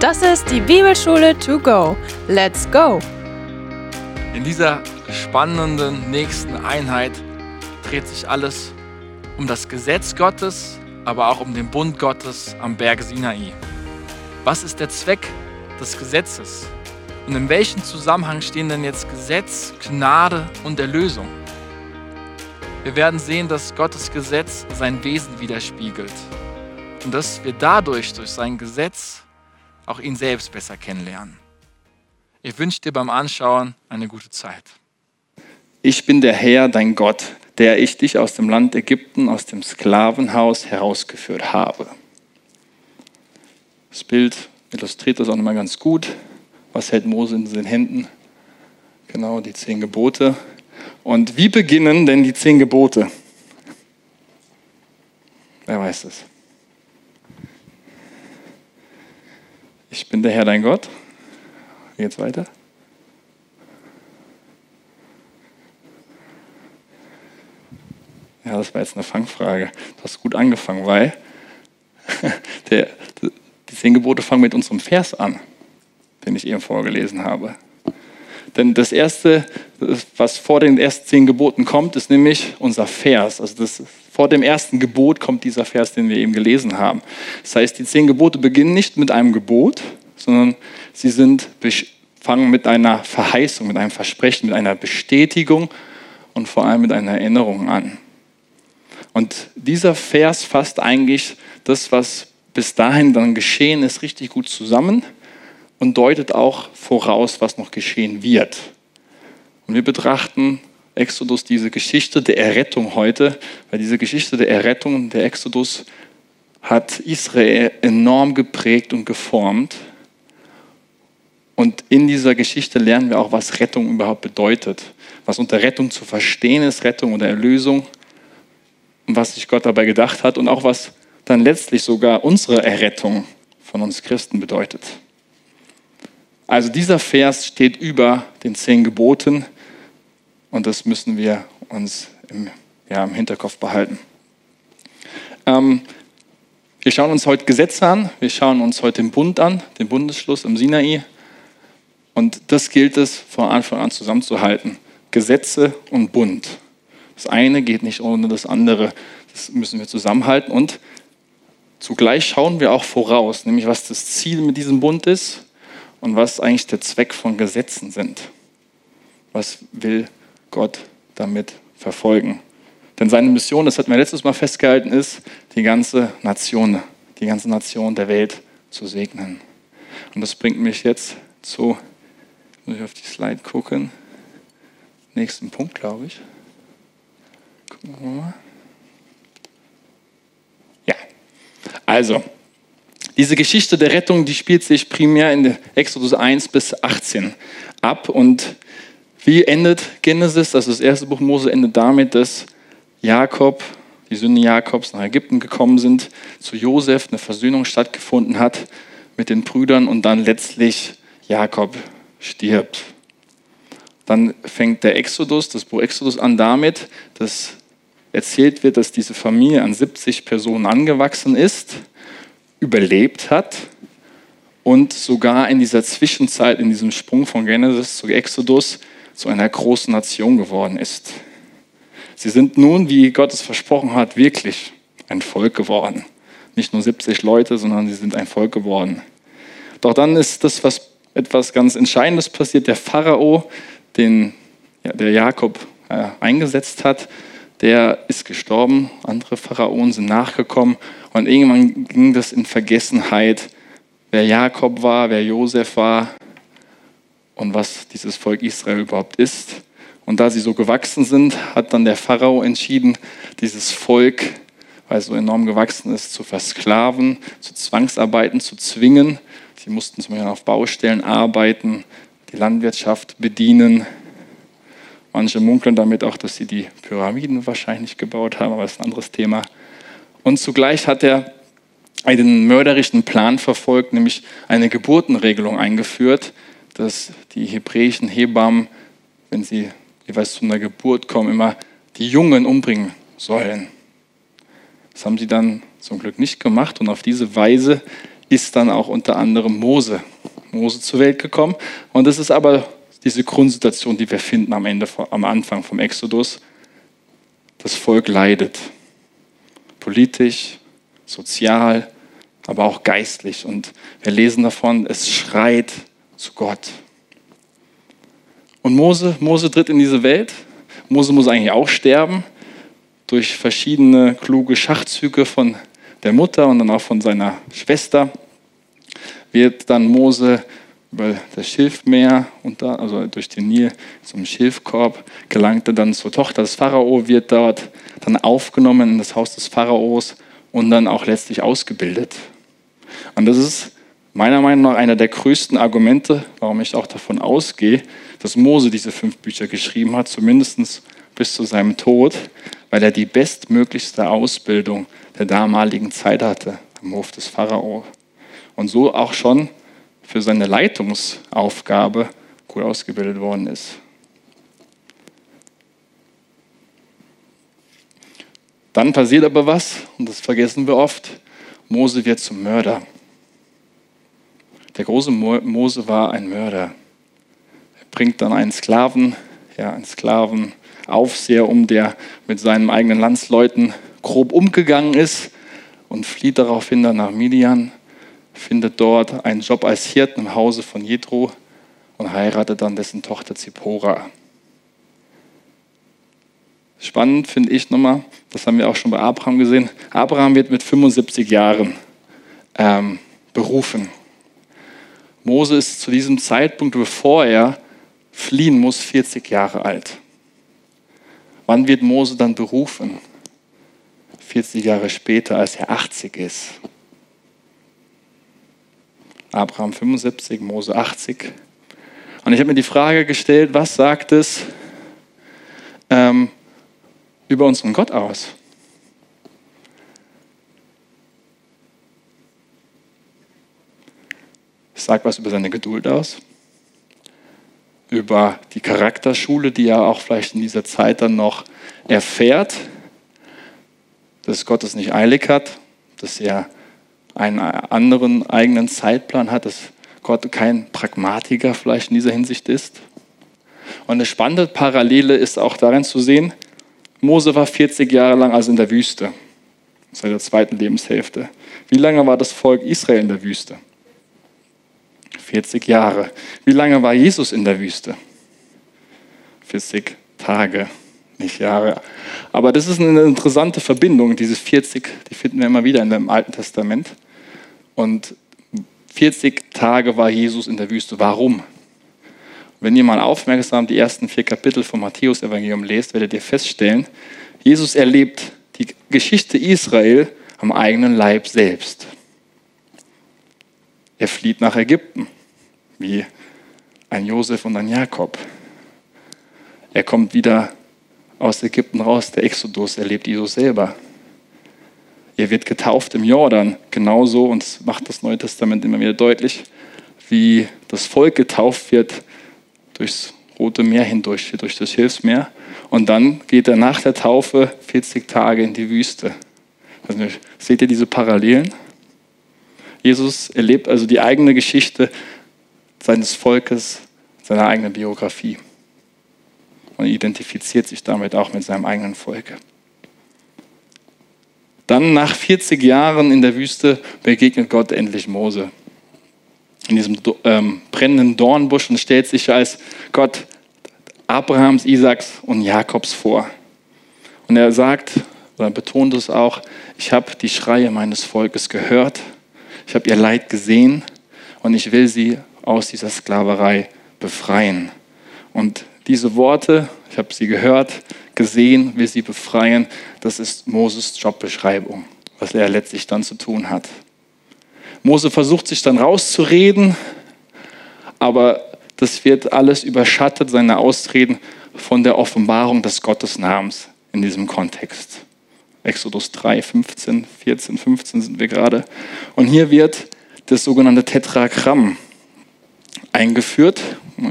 Das ist die Bibelschule to go. Let's go! In dieser spannenden nächsten Einheit dreht sich alles um das Gesetz Gottes, aber auch um den Bund Gottes am Berg Sinai. Was ist der Zweck des Gesetzes? Und in welchem Zusammenhang stehen denn jetzt Gesetz, Gnade und Erlösung? Wir werden sehen, dass Gottes Gesetz sein Wesen widerspiegelt und dass wir dadurch, durch sein Gesetz, auch ihn selbst besser kennenlernen. Ich wünsche dir beim Anschauen eine gute Zeit. Ich bin der Herr, dein Gott, der ich dich aus dem Land Ägypten, aus dem Sklavenhaus herausgeführt habe. Das Bild illustriert das auch nochmal ganz gut. Was hält Mose in den Händen? Genau, die zehn Gebote. Und wie beginnen denn die zehn Gebote? Wer weiß es? Ich bin der Herr dein Gott. Geht's weiter? Ja, das war jetzt eine Fangfrage. Du hast gut angefangen, weil der, die zehn Gebote fangen mit unserem Vers an, den ich eben vorgelesen habe. Denn das Erste, was vor den ersten zehn Geboten kommt, ist nämlich unser Vers. Also das, vor dem ersten Gebot kommt dieser Vers, den wir eben gelesen haben. Das heißt, die zehn Gebote beginnen nicht mit einem Gebot, sondern sie sind, fangen mit einer Verheißung, mit einem Versprechen, mit einer Bestätigung und vor allem mit einer Erinnerung an. Und dieser Vers fasst eigentlich das, was bis dahin dann geschehen ist, richtig gut zusammen und deutet auch voraus, was noch geschehen wird. Und wir betrachten Exodus, diese Geschichte der Errettung heute, weil diese Geschichte der Errettung, der Exodus, hat Israel enorm geprägt und geformt. Und in dieser Geschichte lernen wir auch, was Rettung überhaupt bedeutet, was unter Rettung zu verstehen ist, Rettung oder Erlösung, und was sich Gott dabei gedacht hat und auch was dann letztlich sogar unsere Errettung von uns Christen bedeutet. Also dieser Vers steht über den zehn Geboten und das müssen wir uns im, ja, im Hinterkopf behalten. Ähm, wir schauen uns heute Gesetze an, wir schauen uns heute den Bund an, den Bundesschluss im Sinai. Und das gilt es von Anfang an zusammenzuhalten. Gesetze und Bund. Das eine geht nicht ohne das andere. Das müssen wir zusammenhalten. Und Zugleich schauen wir auch voraus, nämlich was das Ziel mit diesem Bund ist und was eigentlich der Zweck von Gesetzen sind. Was will Gott damit verfolgen? Denn seine Mission, das hatten wir letztes Mal festgehalten, ist, die ganze Nation, die ganze Nation der Welt zu segnen. Und das bringt mich jetzt zu, muss ich auf die Slide gucken, nächsten Punkt, glaube ich. Gucken wir mal. Also, diese Geschichte der Rettung, die spielt sich primär in Exodus 1 bis 18 ab. Und wie endet Genesis? Also das erste Buch Mose endet damit, dass Jakob, die Söhne Jakobs nach Ägypten gekommen sind, zu Josef eine Versöhnung stattgefunden hat mit den Brüdern und dann letztlich Jakob stirbt. Dann fängt der Exodus, das Buch Exodus an damit, dass erzählt wird, dass diese Familie an 70 Personen angewachsen ist, überlebt hat und sogar in dieser Zwischenzeit, in diesem Sprung von Genesis zu Exodus, zu einer großen Nation geworden ist. Sie sind nun, wie Gott es versprochen hat, wirklich ein Volk geworden. Nicht nur 70 Leute, sondern sie sind ein Volk geworden. Doch dann ist das, was etwas ganz Entscheidendes passiert. Der Pharao, den ja, der Jakob äh, eingesetzt hat, der ist gestorben, andere Pharaonen sind nachgekommen und irgendwann ging das in Vergessenheit, wer Jakob war, wer Josef war und was dieses Volk Israel überhaupt ist. Und da sie so gewachsen sind, hat dann der Pharao entschieden, dieses Volk, weil es so enorm gewachsen ist, zu versklaven, zu Zwangsarbeiten zu zwingen. Sie mussten zum Beispiel auf Baustellen arbeiten, die Landwirtschaft bedienen, Manche munkeln damit auch, dass sie die Pyramiden wahrscheinlich gebaut haben, aber das ist ein anderes Thema. Und zugleich hat er einen mörderischen Plan verfolgt, nämlich eine Geburtenregelung eingeführt, dass die hebräischen Hebammen, wenn sie jeweils zu einer Geburt kommen, immer die Jungen umbringen sollen. Das haben sie dann zum Glück nicht gemacht und auf diese Weise ist dann auch unter anderem Mose. Mose zur Welt gekommen. Und das ist aber diese Grundsituation, die wir finden am Ende, am Anfang vom Exodus. Das Volk leidet. Politisch, sozial, aber auch geistlich. Und wir lesen davon, es schreit zu Gott. Und Mose, Mose tritt in diese Welt. Mose muss eigentlich auch sterben durch verschiedene kluge Schachzüge von der Mutter und dann auch von seiner Schwester. Wird dann Mose über das Schilfmeer, da, also durch den Nil zum Schilfkorb, gelangte dann zur Tochter des Pharao, wird dort dann aufgenommen in das Haus des Pharaos und dann auch letztlich ausgebildet. Und das ist meiner Meinung nach einer der größten Argumente, warum ich auch davon ausgehe, dass Mose diese fünf Bücher geschrieben hat, zumindest bis zu seinem Tod, weil er die bestmöglichste Ausbildung der damaligen Zeit hatte am Hof des Pharao. Und so auch schon für seine Leitungsaufgabe gut ausgebildet worden ist. Dann passiert aber was, und das vergessen wir oft, Mose wird zum Mörder. Der große Mose war ein Mörder. Er bringt dann einen Sklaven, ja, einen Sklavenaufseher um, der mit seinen eigenen Landsleuten grob umgegangen ist und flieht daraufhin dann nach Midian, findet dort einen Job als Hirten im Hause von Jethro und heiratet dann dessen Tochter Zippora. Spannend finde ich nochmal, das haben wir auch schon bei Abraham gesehen. Abraham wird mit 75 Jahren ähm, berufen Mose ist zu diesem Zeitpunkt, bevor er fliehen muss, 40 Jahre alt. Wann wird Mose dann berufen? 40 Jahre später, als er 80 ist. Abraham 75, Mose 80. Und ich habe mir die Frage gestellt, was sagt es ähm, über unseren Gott aus? Es sagt was über seine Geduld aus, über die Charakterschule, die er auch vielleicht in dieser Zeit dann noch erfährt, dass Gott es nicht eilig hat, dass er einen anderen eigenen Zeitplan hat, dass Gott kein Pragmatiker vielleicht in dieser Hinsicht ist. Und eine spannende Parallele ist auch darin zu sehen, Mose war 40 Jahre lang also in der Wüste, seit der zweiten Lebenshälfte. Wie lange war das Volk Israel in der Wüste? 40 Jahre. Wie lange war Jesus in der Wüste? 40 Tage, nicht Jahre. Aber das ist eine interessante Verbindung, diese 40, die finden wir immer wieder in dem Alten Testament. Und 40 Tage war Jesus in der Wüste. Warum? Wenn ihr mal aufmerksam die ersten vier Kapitel vom Matthäus-Evangelium lest, werdet ihr feststellen, Jesus erlebt die Geschichte Israel am eigenen Leib selbst. Er flieht nach Ägypten wie ein Josef und ein Jakob. Er kommt wieder aus Ägypten raus, der Exodus erlebt Jesus selber. Er wird getauft im Jordan, genauso, und das macht das Neue Testament immer wieder deutlich, wie das Volk getauft wird durchs Rote Meer hindurch, durch das Hilfsmeer. Und dann geht er nach der Taufe 40 Tage in die Wüste. Also, seht ihr diese Parallelen? Jesus erlebt also die eigene Geschichte seines Volkes, seiner eigenen Biografie. Und identifiziert sich damit auch mit seinem eigenen Volk. Dann nach 40 Jahren in der Wüste begegnet Gott endlich Mose in diesem ähm, brennenden Dornbusch und stellt sich als Gott Abrahams, Isaaks und Jakobs vor. Und er sagt, oder betont es auch, ich habe die Schreie meines Volkes gehört, ich habe ihr Leid gesehen und ich will sie aus dieser Sklaverei befreien. Und diese Worte, ich habe sie gehört, gesehen, will sie befreien, das ist Moses Jobbeschreibung, was er letztlich dann zu tun hat. Mose versucht sich dann rauszureden, aber das wird alles überschattet, seine Ausreden von der Offenbarung des Gottesnamens in diesem Kontext. Exodus 3, 15, 14, 15 sind wir gerade. Und hier wird das sogenannte Tetragramm eingeführt.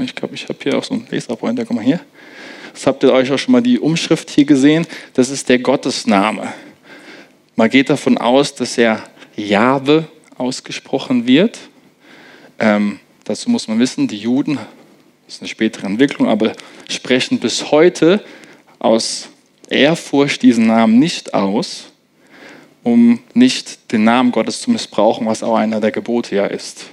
Ich glaube, ich habe hier auch so einen Laserpointer. Guck mal hier. Das habt ihr euch auch schon mal die Umschrift hier gesehen. Das ist der Gottesname. Man geht davon aus, dass er Jahwe ausgesprochen wird. Ähm, dazu muss man wissen, die Juden, das ist eine spätere Entwicklung, aber sprechen bis heute aus Ehrfurcht diesen Namen nicht aus, um nicht den Namen Gottes zu missbrauchen, was auch einer der Gebote ja ist.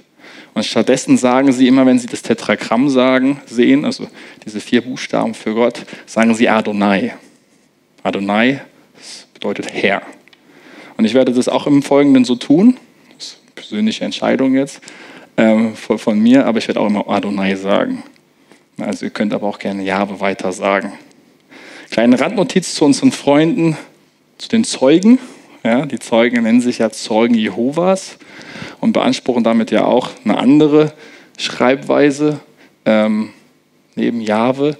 Und stattdessen sagen sie immer, wenn sie das Tetragramm sagen, sehen, also diese vier Buchstaben für Gott, sagen sie Adonai. Adonai das bedeutet Herr. Und ich werde das auch im Folgenden so tun. Das ist eine persönliche Entscheidung jetzt ähm, von, von, mir, aber ich werde auch immer Adonai sagen. Also ihr könnt aber auch gerne Jahwe weiter sagen. Kleine Randnotiz zu unseren Freunden, zu den Zeugen. Ja, die Zeugen nennen sich ja Zeugen Jehovas und beanspruchen damit ja auch eine andere Schreibweise ähm, neben Jahwe.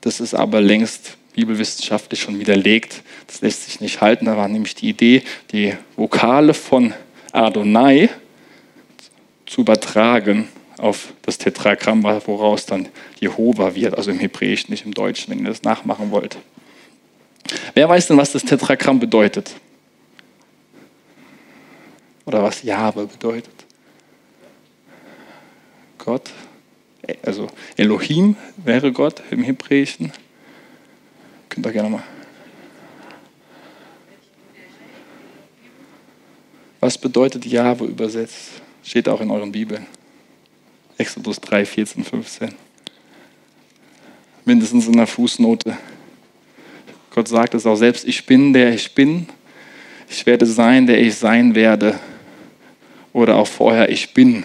Das ist aber längst bibelwissenschaftlich schon widerlegt. Das lässt sich nicht halten. Da war nämlich die Idee, die Vokale von Adonai zu übertragen auf das Tetragramm, woraus dann Jehova wird, also im Hebräischen, nicht im Deutschen, wenn ihr das nachmachen wollt. Wer weiß denn, was das Tetragramm bedeutet? oder was Jahwe bedeutet. Gott, also Elohim wäre Gott im Hebräischen. Könnt ihr gerne mal. Was bedeutet Jahwe übersetzt? Steht auch in euren Bibeln. Exodus 3, 14, 15. Mindestens in der Fußnote. Gott sagt es auch selbst, ich bin der ich bin. Ich werde sein, der ich sein werde oder auch vorher ich bin.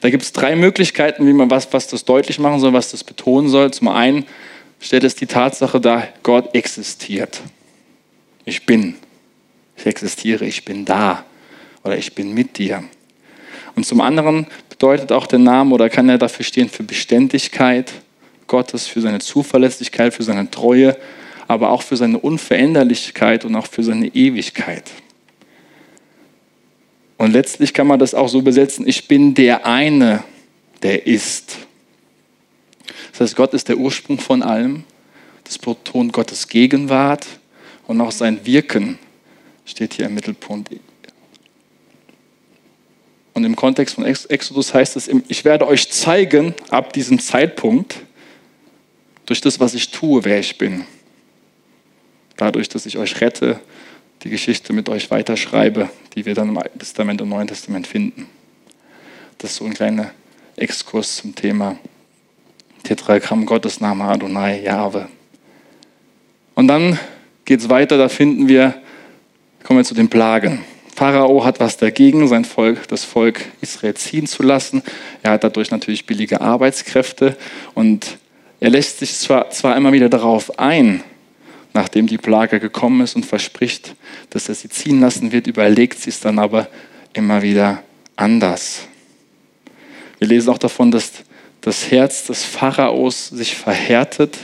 Da gibt es drei Möglichkeiten, wie man was, was das deutlich machen soll, was das betonen soll. Zum einen stellt es die Tatsache dar, Gott existiert. Ich bin. Ich existiere, ich bin da oder ich bin mit dir. Und zum anderen bedeutet auch der Name oder kann er dafür stehen für Beständigkeit Gottes, für seine Zuverlässigkeit, für seine Treue, aber auch für seine Unveränderlichkeit und auch für seine Ewigkeit. Und letztlich kann man das auch so übersetzen, ich bin der eine, der ist. Das heißt, Gott ist der Ursprung von allem. Das betont Gottes Gegenwart und auch sein Wirken steht hier im Mittelpunkt. Und im Kontext von Exodus heißt es, ich werde euch zeigen ab diesem Zeitpunkt, durch das, was ich tue, wer ich bin. Dadurch, dass ich euch rette, die Geschichte mit euch weiterschreibe, die wir dann im Alten Testament und Neuen Testament finden. Das ist so ein kleiner Exkurs zum Thema Tetragramm Gottesname Adonai, Jahwe. Und dann geht es weiter, da finden wir, kommen wir zu den Plagen. Pharao hat was dagegen, sein Volk, das Volk Israel ziehen zu lassen. Er hat dadurch natürlich billige Arbeitskräfte und er lässt sich zwar, zwar immer wieder darauf ein, nachdem die Plage gekommen ist und verspricht, dass er sie ziehen lassen wird, überlegt sie es dann aber immer wieder anders. Wir lesen auch davon, dass das Herz des Pharaos sich verhärtet,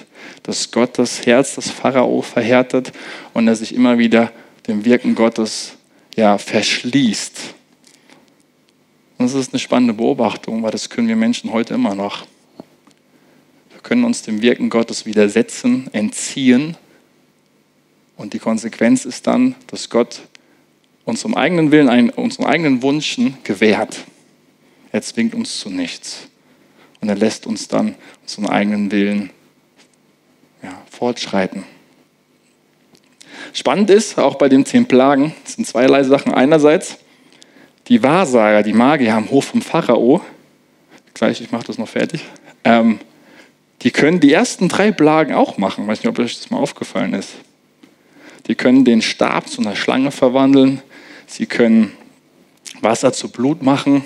dass Gott das Herz des Pharao verhärtet und er sich immer wieder dem Wirken Gottes ja, verschließt. Das ist eine spannende Beobachtung, weil das können wir Menschen heute immer noch. Wir können uns dem Wirken Gottes widersetzen, entziehen und die Konsequenz ist dann, dass Gott unserem eigenen Willen, unseren eigenen Wünschen gewährt. Er zwingt uns zu nichts. Und er lässt uns dann unseren eigenen Willen ja, fortschreiten. Spannend ist, auch bei den zehn Plagen, es sind zweierlei Sachen. Einerseits, die Wahrsager, die Magier am Hof vom Pharao, gleich, ich mache das noch fertig, ähm, die können die ersten drei Plagen auch machen. Ich weiß nicht, ob euch das mal aufgefallen ist. Die können den Stab zu einer Schlange verwandeln. Sie können Wasser zu Blut machen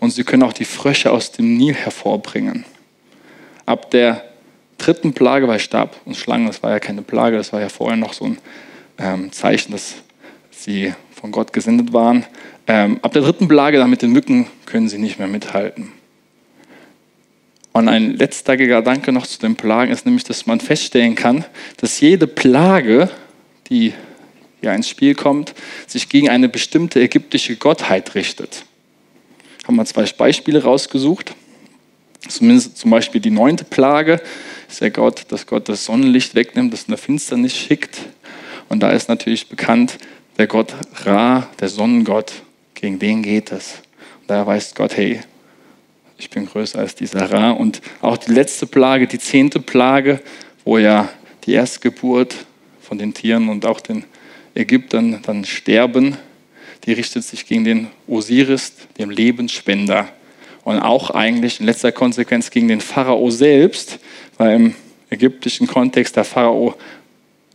und sie können auch die Frösche aus dem Nil hervorbringen. Ab der dritten Plage bei Stab und Schlange, das war ja keine Plage, das war ja vorher noch so ein ähm, Zeichen, dass sie von Gott gesendet waren. Ähm, ab der dritten Plage, dann mit den Mücken, können sie nicht mehr mithalten. Und ein letzter Gedanke noch zu den Plagen ist nämlich, dass man feststellen kann, dass jede Plage die ja ins Spiel kommt, sich gegen eine bestimmte ägyptische Gottheit richtet. Haben wir zwei Beispiele rausgesucht. Zumindest zum Beispiel die neunte Plage ist der Gott, dass Gott das Sonnenlicht wegnimmt, das in der Finsternis schickt. Und da ist natürlich bekannt, der Gott Ra, der Sonnengott, gegen den geht es. Und da weiß Gott, hey, ich bin größer als dieser Ra. Und auch die letzte Plage, die zehnte Plage, wo ja die Erstgeburt von den Tieren und auch den Ägyptern dann sterben, die richtet sich gegen den Osiris, dem Lebensspender. Und auch eigentlich in letzter Konsequenz gegen den Pharao selbst, weil im ägyptischen Kontext der Pharao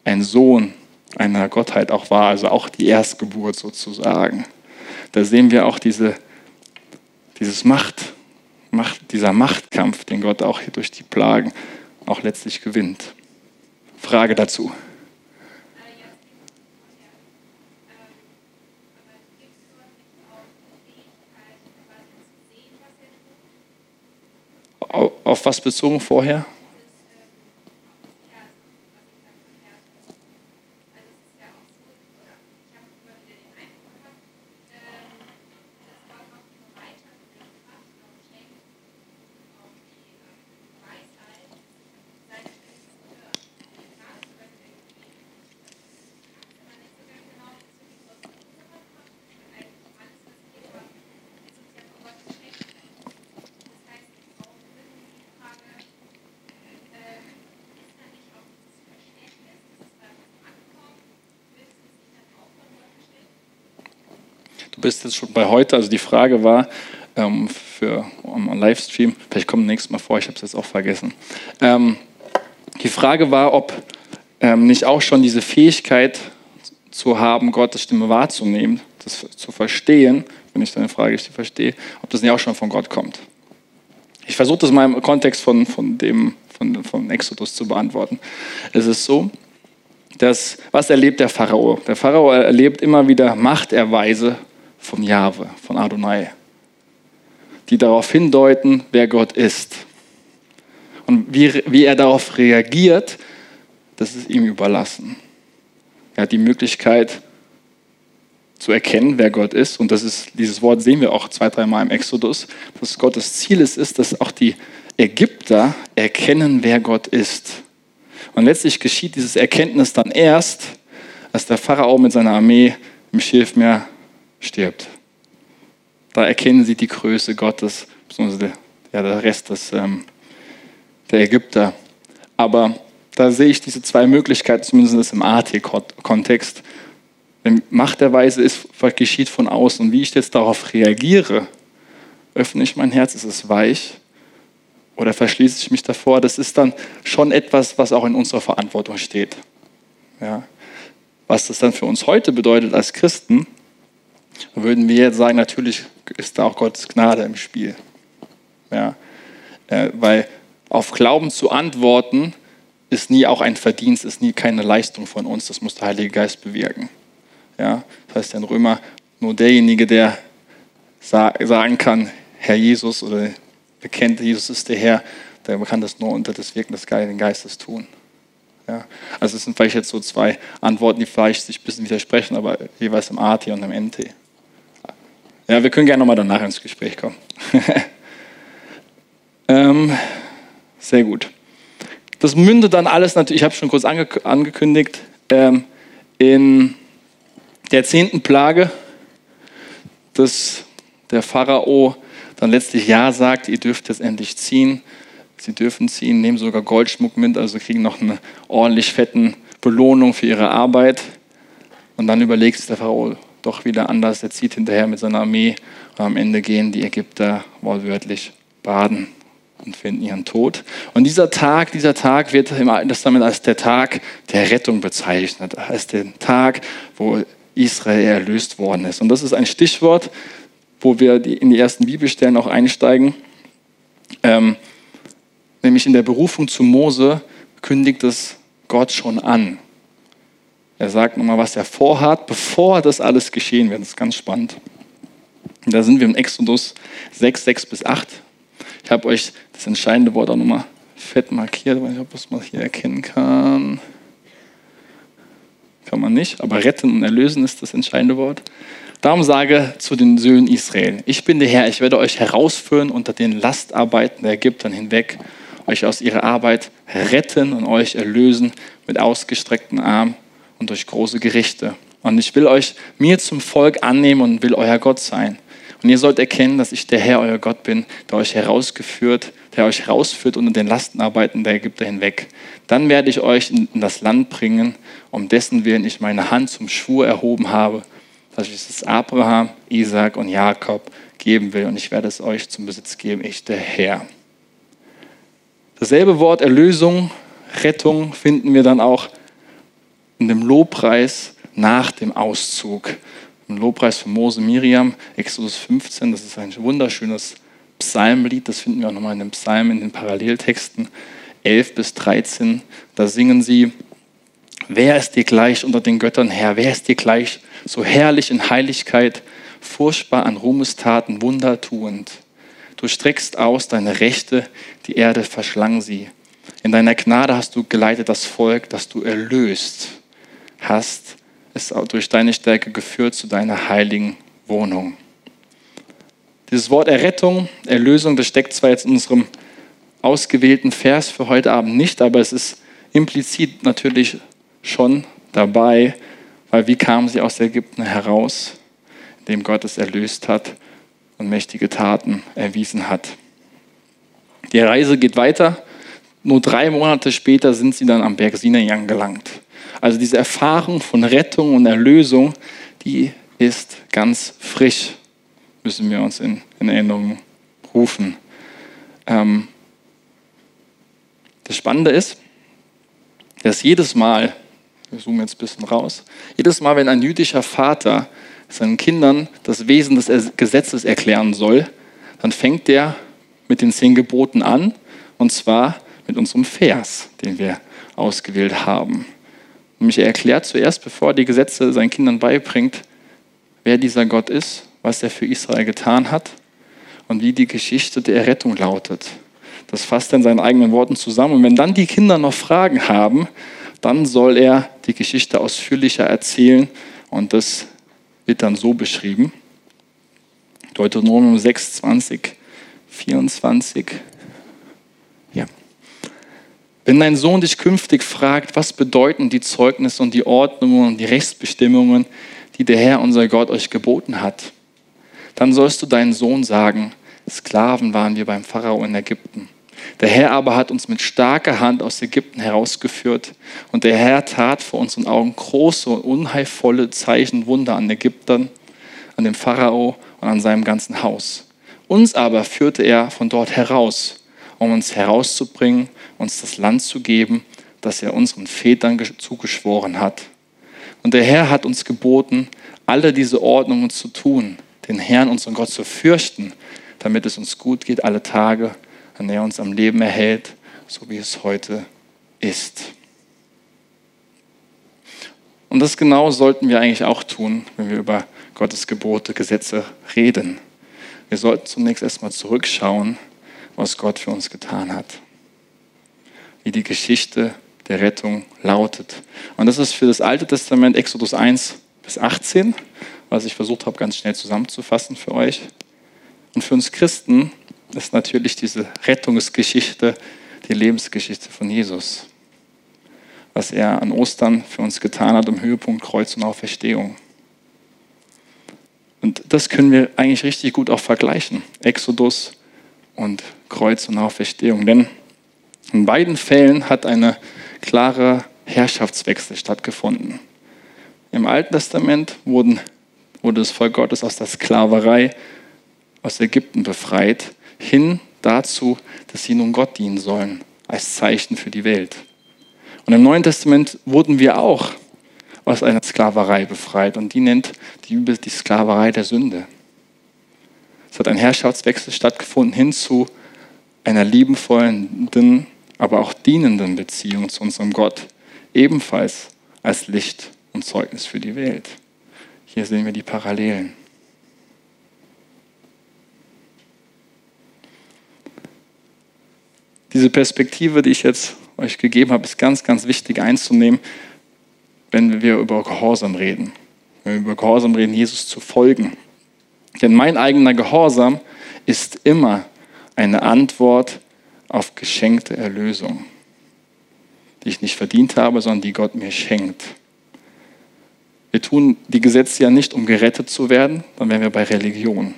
ein Sohn einer Gottheit auch war, also auch die Erstgeburt sozusagen. Da sehen wir auch diese, dieses Macht, Macht, dieser Machtkampf, den Gott auch durch die Plagen auch letztlich gewinnt. Frage dazu. Auf was bezogen vorher? Bist jetzt schon bei heute, also die Frage war ähm, für um, Livestream, vielleicht kommt nächstes Mal vor, ich habe es jetzt auch vergessen. Ähm, die Frage war, ob ähm, nicht auch schon diese Fähigkeit zu haben, Gottes Stimme wahrzunehmen, das zu verstehen, wenn ich deine Frage richtig verstehe, ob das nicht auch schon von Gott kommt. Ich versuche das mal im Kontext von, von dem von, von Exodus zu beantworten. Es ist so, dass, was erlebt der Pharao? Der Pharao erlebt immer wieder Machterweise von Jahwe, von Adonai, die darauf hindeuten, wer Gott ist. Und wie, wie er darauf reagiert, das ist ihm überlassen. Er hat die Möglichkeit zu erkennen, wer Gott ist. Und das ist, dieses Wort sehen wir auch zwei, dreimal im Exodus, dass Gottes Ziel ist, ist, dass auch die Ägypter erkennen, wer Gott ist. Und letztlich geschieht dieses Erkenntnis dann erst, als der Pharao mit seiner Armee im Schilfmeer stirbt. Da erkennen sie die Größe Gottes, beziehungsweise ja, der Rest des, ähm, der Ägypter. Aber da sehe ich diese zwei Möglichkeiten, zumindest im AT-Kontext. Wenn Machterweise ist, geschieht von außen. Und wie ich jetzt darauf reagiere, öffne ich mein Herz, ist es weich oder verschließe ich mich davor, das ist dann schon etwas, was auch in unserer Verantwortung steht. Ja. Was das dann für uns heute bedeutet als Christen, würden wir jetzt sagen, natürlich ist da auch Gottes Gnade im Spiel. Ja, äh, weil auf Glauben zu antworten, ist nie auch ein Verdienst, ist nie keine Leistung von uns, das muss der Heilige Geist bewirken. Ja, das heißt in Römer, nur derjenige, der sagen kann, Herr Jesus oder bekennt, Jesus ist der Herr, der kann das nur unter das Wirken des Heiligen Geistes tun. Ja, also es sind vielleicht jetzt so zwei Antworten, die vielleicht sich ein bisschen widersprechen, aber jeweils im AT und im NT. Ja, wir können gerne nochmal danach ins Gespräch kommen. ähm, sehr gut. Das mündet dann alles natürlich, ich habe schon kurz ange angekündigt, ähm, in der zehnten Plage, dass der Pharao dann letztlich Ja sagt, ihr dürft jetzt endlich ziehen. Sie dürfen ziehen, nehmen sogar Goldschmuck mit, also kriegen noch eine ordentlich fetten Belohnung für ihre Arbeit. Und dann überlegt sich der Pharao, doch wieder anders. Er zieht hinterher mit seiner Armee und am Ende gehen die Ägypter wortwörtlich baden und finden ihren Tod. Und dieser Tag, dieser Tag wird im Alten Testament als der Tag der Rettung bezeichnet, als der Tag, wo Israel erlöst worden ist. Und das ist ein Stichwort, wo wir in die ersten Bibelstellen auch einsteigen. Ähm, nämlich in der Berufung zu Mose kündigt es Gott schon an. Er sagt nochmal, was er vorhat, bevor das alles geschehen wird. Das ist ganz spannend. Und da sind wir im Exodus 6, 6 bis 8. Ich habe euch das entscheidende Wort auch nochmal fett markiert, weil ich ob man hier erkennen kann. Kann man nicht, aber retten und erlösen ist das entscheidende Wort. Darum sage zu den Söhnen Israel, ich bin der Herr, ich werde euch herausführen unter den Lastarbeiten der Ägypter hinweg, euch aus ihrer Arbeit retten und euch erlösen mit ausgestreckten Armen und durch große Gerichte. Und ich will euch mir zum Volk annehmen und will euer Gott sein. Und ihr sollt erkennen, dass ich der Herr, euer Gott bin, der euch herausgeführt, der euch herausführt unter den Lastenarbeiten der Ägypter hinweg. Dann werde ich euch in das Land bringen, um dessen Willen ich meine Hand zum Schwur erhoben habe, dass ich es Abraham, Isaac und Jakob geben will. Und ich werde es euch zum Besitz geben, ich der Herr. Dasselbe Wort Erlösung, Rettung finden wir dann auch in dem Lobpreis nach dem Auszug. Im Lobpreis von Mose Miriam, Exodus 15, das ist ein wunderschönes Psalmlied, das finden wir auch nochmal in den Psalmen, in den Paralleltexten 11 bis 13. Da singen sie, wer ist dir gleich unter den Göttern Herr, wer ist dir gleich so herrlich in Heiligkeit, furchtbar an Ruhmestaten, Wunder tuend. Du streckst aus deine Rechte, die Erde verschlang sie. In deiner Gnade hast du geleitet das Volk, das du erlöst hast, es durch deine Stärke geführt zu deiner heiligen Wohnung. Dieses Wort Errettung, Erlösung, das steckt zwar jetzt in unserem ausgewählten Vers für heute Abend nicht, aber es ist implizit natürlich schon dabei, weil wie kamen sie aus Ägypten heraus, indem Gott es erlöst hat und mächtige Taten erwiesen hat. Die Reise geht weiter. Nur drei Monate später sind sie dann am Berg Sinai angelangt. Also diese Erfahrung von Rettung und Erlösung, die ist ganz frisch, müssen wir uns in, in Erinnerung rufen. Ähm, das Spannende ist, dass jedes Mal, wir zoomen jetzt ein bisschen raus, jedes Mal, wenn ein jüdischer Vater seinen Kindern das Wesen des Gesetzes erklären soll, dann fängt er mit den zehn Geboten an, und zwar mit unserem Vers, den wir ausgewählt haben. Nämlich er erklärt zuerst, bevor er die Gesetze seinen Kindern beibringt, wer dieser Gott ist, was er für Israel getan hat und wie die Geschichte der Errettung lautet. Das fasst er in seinen eigenen Worten zusammen. Und wenn dann die Kinder noch Fragen haben, dann soll er die Geschichte ausführlicher erzählen und das wird dann so beschrieben. Deuteronomium 6, 20, 24. Ja. Wenn dein Sohn dich künftig fragt, was bedeuten die Zeugnisse und die Ordnungen und die Rechtsbestimmungen, die der Herr unser Gott euch geboten hat, dann sollst du deinen Sohn sagen, Sklaven waren wir beim Pharao in Ägypten. Der Herr aber hat uns mit starker Hand aus Ägypten herausgeführt und der Herr tat vor unseren Augen große und unheilvolle Zeichen, Wunder an Ägyptern, an dem Pharao und an seinem ganzen Haus. Uns aber führte er von dort heraus, um uns herauszubringen, uns das Land zu geben, das er unseren Vätern zugeschworen hat. Und der Herr hat uns geboten, alle diese Ordnungen zu tun, den Herrn, unseren Gott, zu fürchten, damit es uns gut geht alle Tage an der er uns am Leben erhält, so wie es heute ist. Und das genau sollten wir eigentlich auch tun, wenn wir über Gottes Gebote, Gesetze reden. Wir sollten zunächst erstmal zurückschauen, was Gott für uns getan hat. Wie die Geschichte der Rettung lautet. Und das ist für das Alte Testament Exodus 1 bis 18, was ich versucht habe, ganz schnell zusammenzufassen für euch. Und für uns Christen ist natürlich diese Rettungsgeschichte, die Lebensgeschichte von Jesus. Was er an Ostern für uns getan hat, im Höhepunkt Kreuz und Auferstehung. Und das können wir eigentlich richtig gut auch vergleichen. Exodus und Kreuz und Auferstehung. Denn in beiden Fällen hat eine klare Herrschaftswechsel stattgefunden. Im Alten Testament wurden, wurde das Volk Gottes aus der Sklaverei aus Ägypten befreit hin dazu, dass sie nun Gott dienen sollen, als Zeichen für die Welt. Und im Neuen Testament wurden wir auch aus einer Sklaverei befreit und die nennt die Bibel die Sklaverei der Sünde. Es hat ein Herrschaftswechsel stattgefunden hin zu einer liebenvollen, aber auch dienenden Beziehung zu unserem Gott, ebenfalls als Licht und Zeugnis für die Welt. Hier sehen wir die Parallelen. Diese Perspektive, die ich jetzt euch gegeben habe, ist ganz, ganz wichtig einzunehmen, wenn wir über Gehorsam reden. Wenn wir über Gehorsam reden, Jesus zu folgen. Denn mein eigener Gehorsam ist immer eine Antwort auf geschenkte Erlösung, die ich nicht verdient habe, sondern die Gott mir schenkt. Wir tun die Gesetze ja nicht, um gerettet zu werden, dann wären wir bei Religion,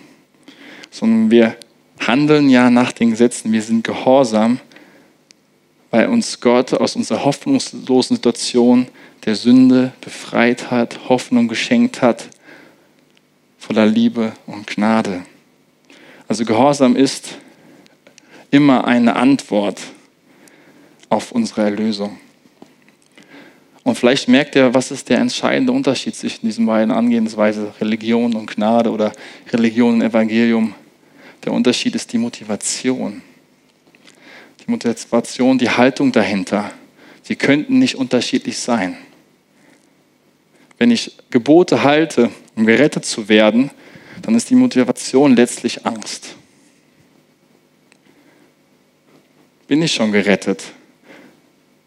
sondern wir handeln ja nach den Gesetzen, wir sind gehorsam, weil uns Gott aus unserer hoffnungslosen Situation der Sünde befreit hat, Hoffnung geschenkt hat, voller Liebe und Gnade. Also Gehorsam ist immer eine Antwort auf unsere Erlösung. Und vielleicht merkt ihr, was ist der entscheidende Unterschied zwischen diesen beiden Angehensweisen, Religion und Gnade oder Religion und Evangelium. Der Unterschied ist die Motivation. Die Motivation, die Haltung dahinter. Sie könnten nicht unterschiedlich sein. Wenn ich Gebote halte, um gerettet zu werden, dann ist die Motivation letztlich Angst. Bin ich schon gerettet?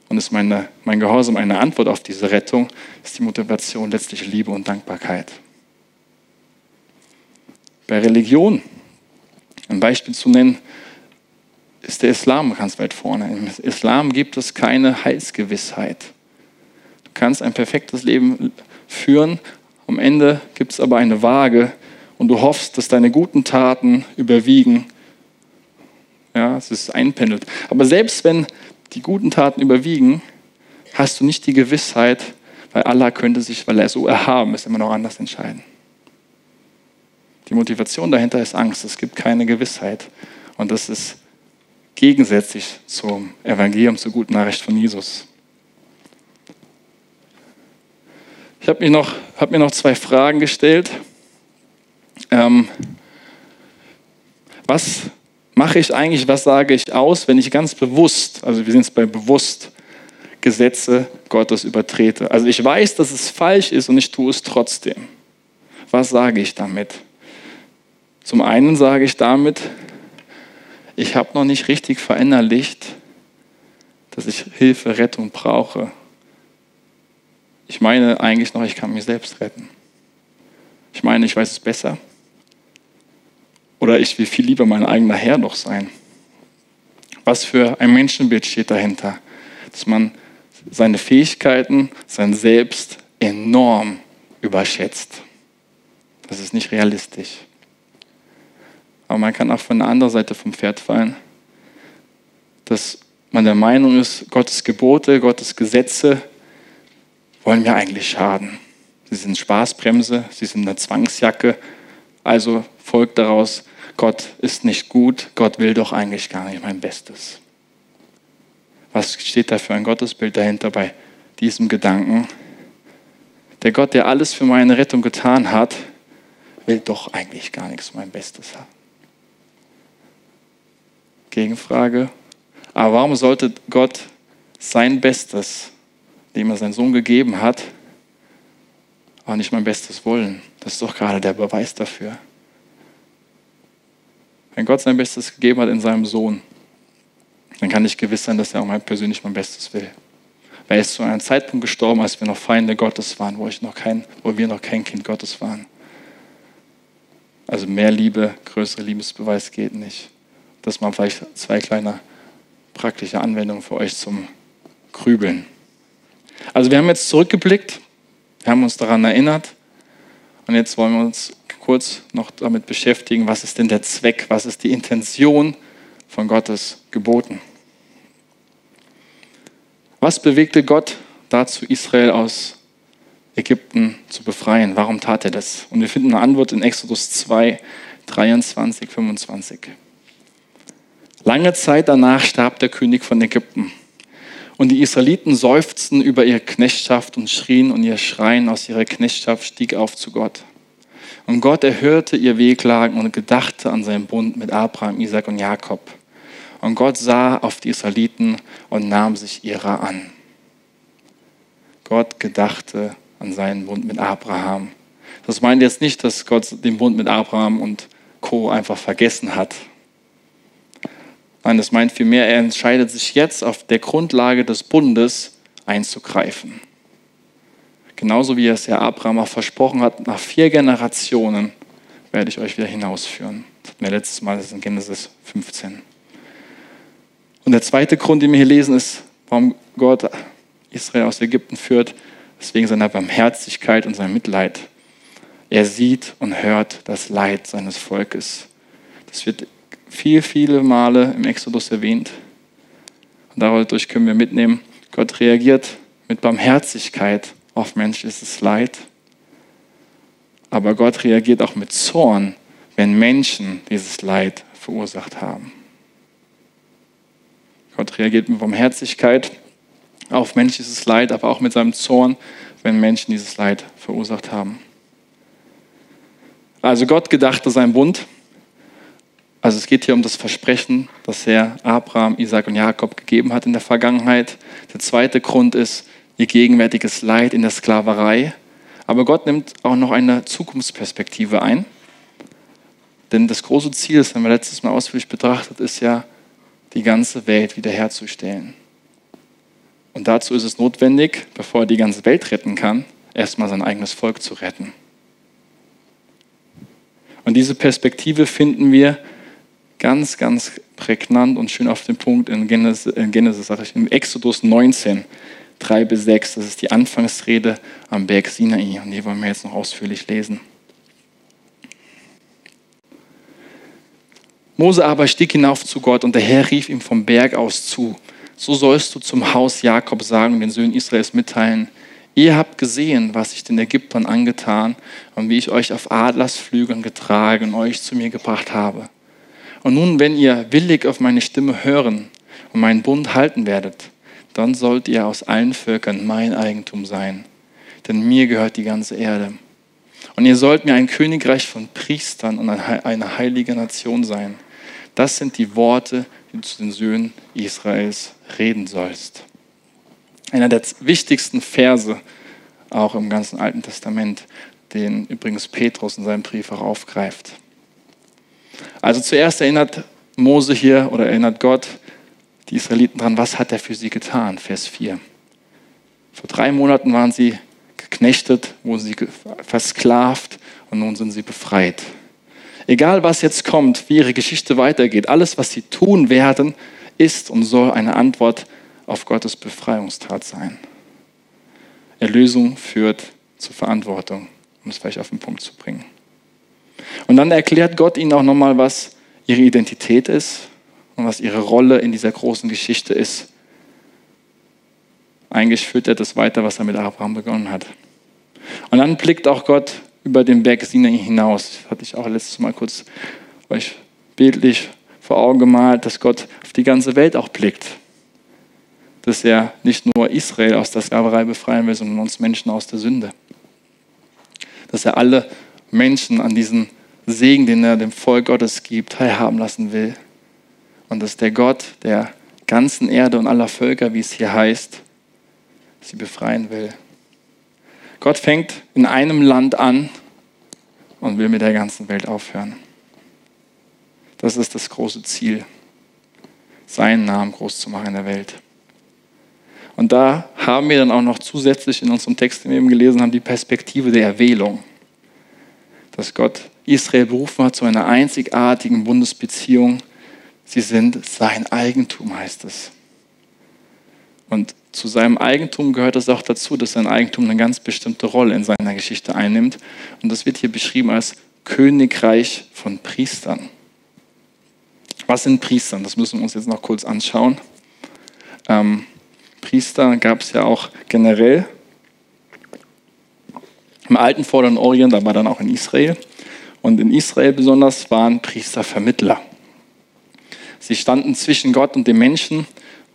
Und ist meine, mein Gehorsam eine Antwort auf diese Rettung, ist die Motivation letztlich Liebe und Dankbarkeit. Bei Religion, ein Beispiel zu nennen, ist der Islam ganz weit vorne. Im Islam gibt es keine Heilsgewissheit. Du kannst ein perfektes Leben führen, am Ende gibt es aber eine Waage und du hoffst, dass deine guten Taten überwiegen. Ja, es ist einpendelt. Aber selbst wenn die guten Taten überwiegen, hast du nicht die Gewissheit, weil Allah könnte sich, weil er so erhaben ist, immer noch anders entscheiden. Die Motivation dahinter ist Angst. Es gibt keine Gewissheit. Und das ist gegensätzlich zum Evangelium, zur guten Nachricht von Jesus. Ich habe mir, hab mir noch zwei Fragen gestellt. Ähm, was mache ich eigentlich, was sage ich aus, wenn ich ganz bewusst, also wir sind jetzt bei bewusst, Gesetze Gottes übertrete. Also ich weiß, dass es falsch ist und ich tue es trotzdem. Was sage ich damit? Zum einen sage ich damit, ich habe noch nicht richtig verinnerlicht, dass ich Hilfe, Rettung brauche. Ich meine eigentlich noch, ich kann mich selbst retten. Ich meine, ich weiß es besser. Oder ich will viel lieber mein eigener Herr doch sein. Was für ein Menschenbild steht dahinter? Dass man seine Fähigkeiten, sein Selbst enorm überschätzt. Das ist nicht realistisch. Aber man kann auch von der anderen Seite vom Pferd fallen, dass man der Meinung ist, Gottes Gebote, Gottes Gesetze wollen mir eigentlich schaden. Sie sind Spaßbremse, sie sind eine Zwangsjacke, also folgt daraus, Gott ist nicht gut, Gott will doch eigentlich gar nicht mein Bestes. Was steht da für ein Gottesbild dahinter bei diesem Gedanken? Der Gott, der alles für meine Rettung getan hat, will doch eigentlich gar nichts mein Bestes haben. Gegenfrage, aber warum sollte Gott sein Bestes, dem er seinen Sohn gegeben hat, auch nicht mein Bestes wollen. Das ist doch gerade der Beweis dafür. Wenn Gott sein Bestes gegeben hat in seinem Sohn, dann kann ich gewiss sein, dass er auch mein persönlich mein Bestes will. Weil er ist zu einem Zeitpunkt gestorben, als wir noch Feinde Gottes waren, wo, ich noch kein, wo wir noch kein Kind Gottes waren. Also mehr Liebe, größere Liebesbeweis geht nicht. Das waren vielleicht zwei kleine praktische Anwendungen für euch zum Grübeln. Also wir haben jetzt zurückgeblickt wir haben uns daran erinnert und jetzt wollen wir uns kurz noch damit beschäftigen, was ist denn der Zweck, was ist die Intention von Gottes Geboten. Was bewegte Gott dazu, Israel aus Ägypten zu befreien? Warum tat er das? Und wir finden eine Antwort in Exodus 2, 23, 25. Lange Zeit danach starb der König von Ägypten. Und die Israeliten seufzten über ihre Knechtschaft und schrien und ihr Schreien aus ihrer Knechtschaft stieg auf zu Gott. Und Gott erhörte ihr Wehklagen und gedachte an seinen Bund mit Abraham, Isaac und Jakob. Und Gott sah auf die Israeliten und nahm sich ihrer an. Gott gedachte an seinen Bund mit Abraham. Das meint jetzt nicht, dass Gott den Bund mit Abraham und Co. einfach vergessen hat, Nein, das meint vielmehr, er entscheidet sich jetzt auf der Grundlage des Bundes einzugreifen. Genauso wie es ja Abraham auch versprochen hat, nach vier Generationen werde ich euch wieder hinausführen. Das hatten wir letztes Mal, das ist in Genesis 15. Und der zweite Grund, den wir hier lesen, ist, warum Gott Israel aus Ägypten führt, deswegen seiner Barmherzigkeit und seinem Mitleid. Er sieht und hört das Leid seines Volkes. Das wird viel, viele Male im Exodus erwähnt. Und dadurch können wir mitnehmen, Gott reagiert mit Barmherzigkeit auf menschliches Leid. Aber Gott reagiert auch mit Zorn, wenn Menschen dieses Leid verursacht haben. Gott reagiert mit Barmherzigkeit auf menschliches Leid, aber auch mit seinem Zorn, wenn Menschen dieses Leid verursacht haben. Also Gott gedachte sein Bund. Also es geht hier um das Versprechen, das er Abraham, Isaac und Jakob gegeben hat in der Vergangenheit. Der zweite Grund ist ihr gegenwärtiges Leid in der Sklaverei. Aber Gott nimmt auch noch eine Zukunftsperspektive ein. Denn das große Ziel, das haben wir letztes Mal ausführlich betrachtet, ist ja, die ganze Welt wiederherzustellen. Und dazu ist es notwendig, bevor er die ganze Welt retten kann, erstmal sein eigenes Volk zu retten. Und diese Perspektive finden wir ganz, ganz prägnant und schön auf den Punkt in Genesis, in Genesis sage ich, im Exodus 19, 3 bis 6. Das ist die Anfangsrede am Berg Sinai und die wollen wir jetzt noch ausführlich lesen. Mose aber stieg hinauf zu Gott und der Herr rief ihm vom Berg aus zu. So sollst du zum Haus Jakob sagen und den Söhnen Israels mitteilen. Ihr habt gesehen, was ich den Ägyptern angetan und wie ich euch auf Adlersflügeln getragen und euch zu mir gebracht habe. Und nun, wenn ihr willig auf meine Stimme hören und meinen Bund halten werdet, dann sollt ihr aus allen Völkern mein Eigentum sein. Denn mir gehört die ganze Erde. Und ihr sollt mir ein Königreich von Priestern und eine heilige Nation sein. Das sind die Worte, die du zu den Söhnen Israels reden sollst. Einer der wichtigsten Verse auch im ganzen Alten Testament, den übrigens Petrus in seinem Brief auch aufgreift. Also zuerst erinnert Mose hier oder erinnert Gott die Israeliten daran, was hat er für sie getan, Vers 4. Vor drei Monaten waren sie geknechtet, wurden sie versklavt und nun sind sie befreit. Egal was jetzt kommt, wie ihre Geschichte weitergeht, alles, was sie tun werden, ist und soll eine Antwort auf Gottes Befreiungstat sein. Erlösung führt zur Verantwortung, um es vielleicht auf den Punkt zu bringen. Und dann erklärt Gott ihnen auch nochmal, was ihre Identität ist und was ihre Rolle in dieser großen Geschichte ist. Eigentlich führt er das weiter, was er mit Abraham begonnen hat. Und dann blickt auch Gott über den Berg Sinai hinaus. Das hatte ich auch letztes Mal kurz euch bildlich vor Augen gemalt, dass Gott auf die ganze Welt auch blickt. Dass er nicht nur Israel aus der Sklaverei befreien will, sondern uns Menschen aus der Sünde. Dass er alle Menschen an diesen Segen, den er dem Volk Gottes gibt, teilhaben lassen will. Und dass der Gott der ganzen Erde und aller Völker, wie es hier heißt, sie befreien will. Gott fängt in einem Land an und will mit der ganzen Welt aufhören. Das ist das große Ziel, seinen Namen groß zu machen in der Welt. Und da haben wir dann auch noch zusätzlich in unserem Text, den wir eben gelesen haben, die Perspektive der Erwählung. Dass Gott Israel berufen hat zu einer einzigartigen Bundesbeziehung. Sie sind sein Eigentum, heißt es. Und zu seinem Eigentum gehört es auch dazu, dass sein Eigentum eine ganz bestimmte Rolle in seiner Geschichte einnimmt. Und das wird hier beschrieben als Königreich von Priestern. Was sind Priestern? Das müssen wir uns jetzt noch kurz anschauen. Ähm, Priester gab es ja auch generell im alten Vorderen Orient, aber dann auch in Israel. Und in Israel besonders waren Priester Vermittler. Sie standen zwischen Gott und dem Menschen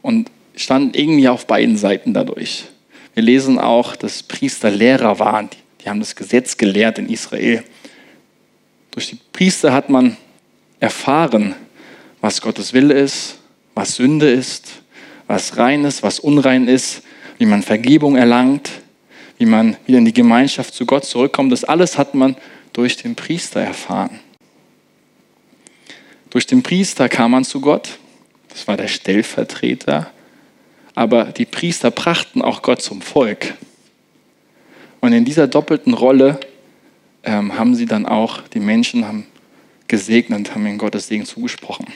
und standen irgendwie auf beiden Seiten dadurch. Wir lesen auch, dass Priester Lehrer waren. Die haben das Gesetz gelehrt in Israel. Durch die Priester hat man erfahren, was Gottes Wille ist, was Sünde ist, was rein ist, was unrein ist, wie man Vergebung erlangt, wie man wieder in die Gemeinschaft zu Gott zurückkommt. Das alles hat man durch den Priester erfahren. Durch den Priester kam man zu Gott. Das war der Stellvertreter aber die Priester brachten auch Gott zum Volk. Und in dieser doppelten Rolle ähm, haben sie dann auch die Menschen haben gesegnet, haben ihnen Gottes Segen zugesprochen.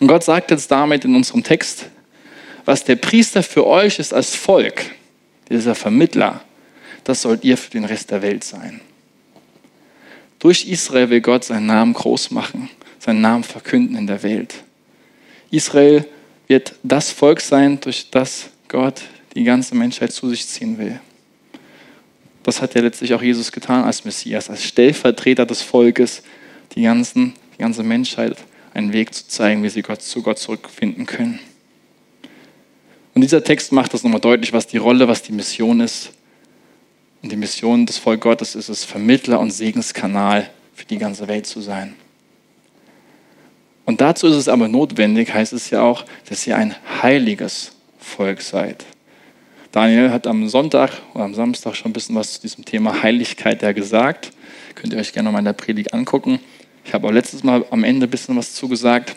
Und Gott sagt jetzt damit in unserem Text, was der Priester für euch ist als Volk, dieser Vermittler, das sollt ihr für den Rest der Welt sein. Durch Israel will Gott seinen Namen groß machen, seinen Namen verkünden in der Welt. Israel wird das Volk sein, durch das Gott die ganze Menschheit zu sich ziehen will. Das hat ja letztlich auch Jesus getan als Messias, als Stellvertreter des Volkes, die, ganzen, die ganze Menschheit einen Weg zu zeigen, wie sie Gott, zu Gott zurückfinden können. Und dieser Text macht das nochmal deutlich, was die Rolle, was die Mission ist. Und die Mission des Volk Gottes ist es, Vermittler und Segenskanal für die ganze Welt zu sein. Und dazu ist es aber notwendig, heißt es ja auch, dass ihr ein heiliges Volk seid. Daniel hat am Sonntag oder am Samstag schon ein bisschen was zu diesem Thema Heiligkeit ja gesagt. Könnt ihr euch gerne mal in der Predigt angucken. Ich habe auch letztes Mal am Ende ein bisschen was zugesagt.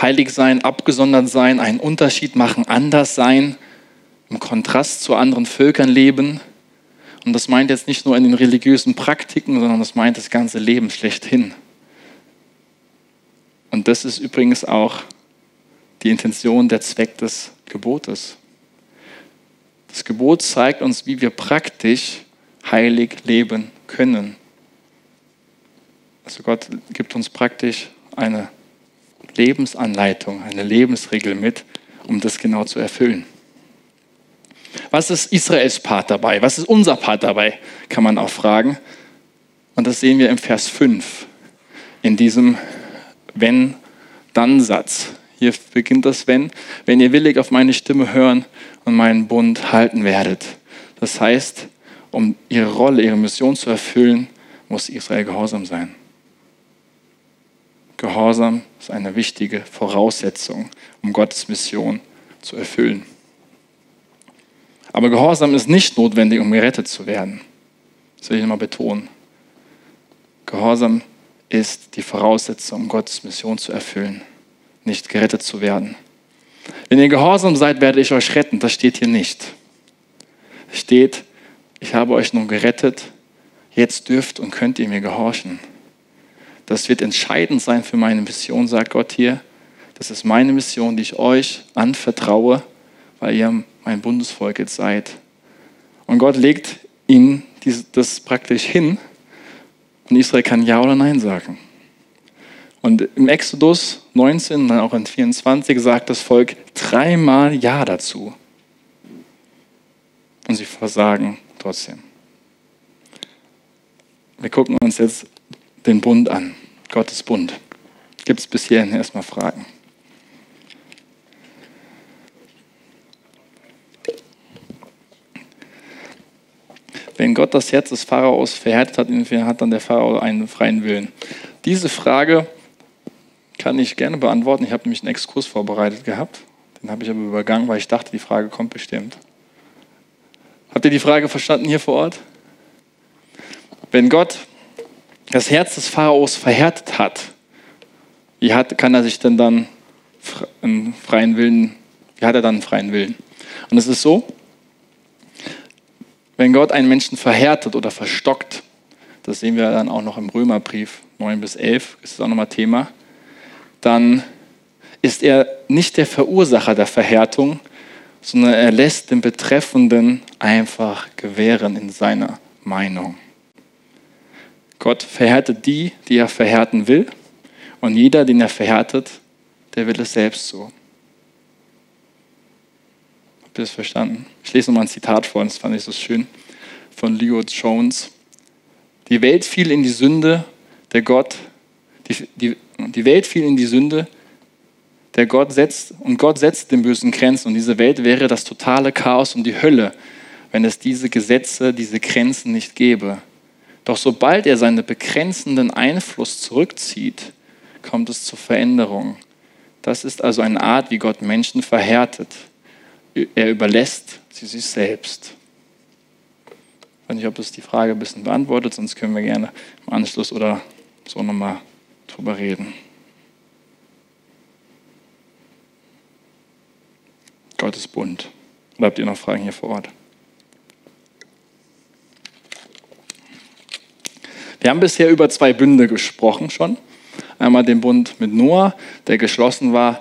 Heilig sein, abgesondert sein, einen Unterschied machen, anders sein, im Kontrast zu anderen Völkern leben. Und das meint jetzt nicht nur in den religiösen Praktiken, sondern das meint das ganze Leben schlechthin. Und das ist übrigens auch die Intention, der Zweck des Gebotes. Das Gebot zeigt uns, wie wir praktisch heilig leben können. Also Gott gibt uns praktisch eine Lebensanleitung, eine Lebensregel mit, um das genau zu erfüllen. Was ist Israels Part dabei? Was ist unser Part dabei? Kann man auch fragen. Und das sehen wir im Vers 5, in diesem Wenn-Dann-Satz. Hier beginnt das Wenn. Wenn ihr willig auf meine Stimme hören und meinen Bund halten werdet. Das heißt, um ihre Rolle, ihre Mission zu erfüllen, muss Israel gehorsam sein. Gehorsam ist eine wichtige Voraussetzung, um Gottes Mission zu erfüllen. Aber Gehorsam ist nicht notwendig, um gerettet zu werden. Das will ich nochmal betonen. Gehorsam ist die Voraussetzung, um Gottes Mission zu erfüllen, nicht gerettet zu werden. Wenn ihr gehorsam seid, werde ich euch retten. Das steht hier nicht. Es steht, ich habe euch nun gerettet, jetzt dürft und könnt ihr mir gehorchen. Das wird entscheidend sein für meine Mission, sagt Gott hier. Das ist meine Mission, die ich euch anvertraue, weil ihr mein Bundesvolk jetzt seid. Und Gott legt ihnen das praktisch hin und Israel kann Ja oder Nein sagen. Und im Exodus 19 und dann auch in 24 sagt das Volk dreimal Ja dazu. Und sie versagen trotzdem. Wir gucken uns jetzt den Bund an, Gottes Bund. Gibt es bis hierhin erstmal Fragen? Wenn Gott das Herz des Pharaos verhärtet hat, hat dann der Pharao einen freien Willen? Diese Frage kann ich gerne beantworten. Ich habe nämlich einen Exkurs vorbereitet gehabt. Den habe ich aber übergangen, weil ich dachte, die Frage kommt bestimmt. Habt ihr die Frage verstanden hier vor Ort? Wenn Gott das Herz des Pharaos verhärtet hat, wie hat, kann er sich denn dann einen freien Willen, wie hat er dann einen freien Willen? Und es ist so, wenn Gott einen Menschen verhärtet oder verstockt, das sehen wir dann auch noch im Römerbrief 9 bis 11, ist das auch nochmal Thema, dann ist er nicht der Verursacher der Verhärtung, sondern er lässt den Betreffenden einfach gewähren in seiner Meinung. Gott verhärtet die, die er verhärten will, und jeder, den er verhärtet, der will es selbst so. Habt ihr das verstanden? Ich lese nochmal ein Zitat vor, das fand ich so schön, von Leo Jones. Die Welt fiel in die Sünde, der Gott, die, die, die Welt fiel in die Sünde, der Gott setzt, und Gott setzt den bösen Grenzen. Und diese Welt wäre das totale Chaos und die Hölle, wenn es diese Gesetze, diese Grenzen nicht gäbe. Doch sobald er seinen begrenzenden Einfluss zurückzieht, kommt es zur Veränderung. Das ist also eine Art, wie Gott Menschen verhärtet. Er überlässt sie sich selbst. Ich weiß nicht, ob es die Frage ein bisschen beantwortet, sonst können wir gerne im Anschluss oder so nochmal drüber reden. Gottes Bund. Habt ihr noch Fragen hier vor Ort? Wir haben bisher über zwei Bünde gesprochen schon. Einmal den Bund mit Noah, der geschlossen war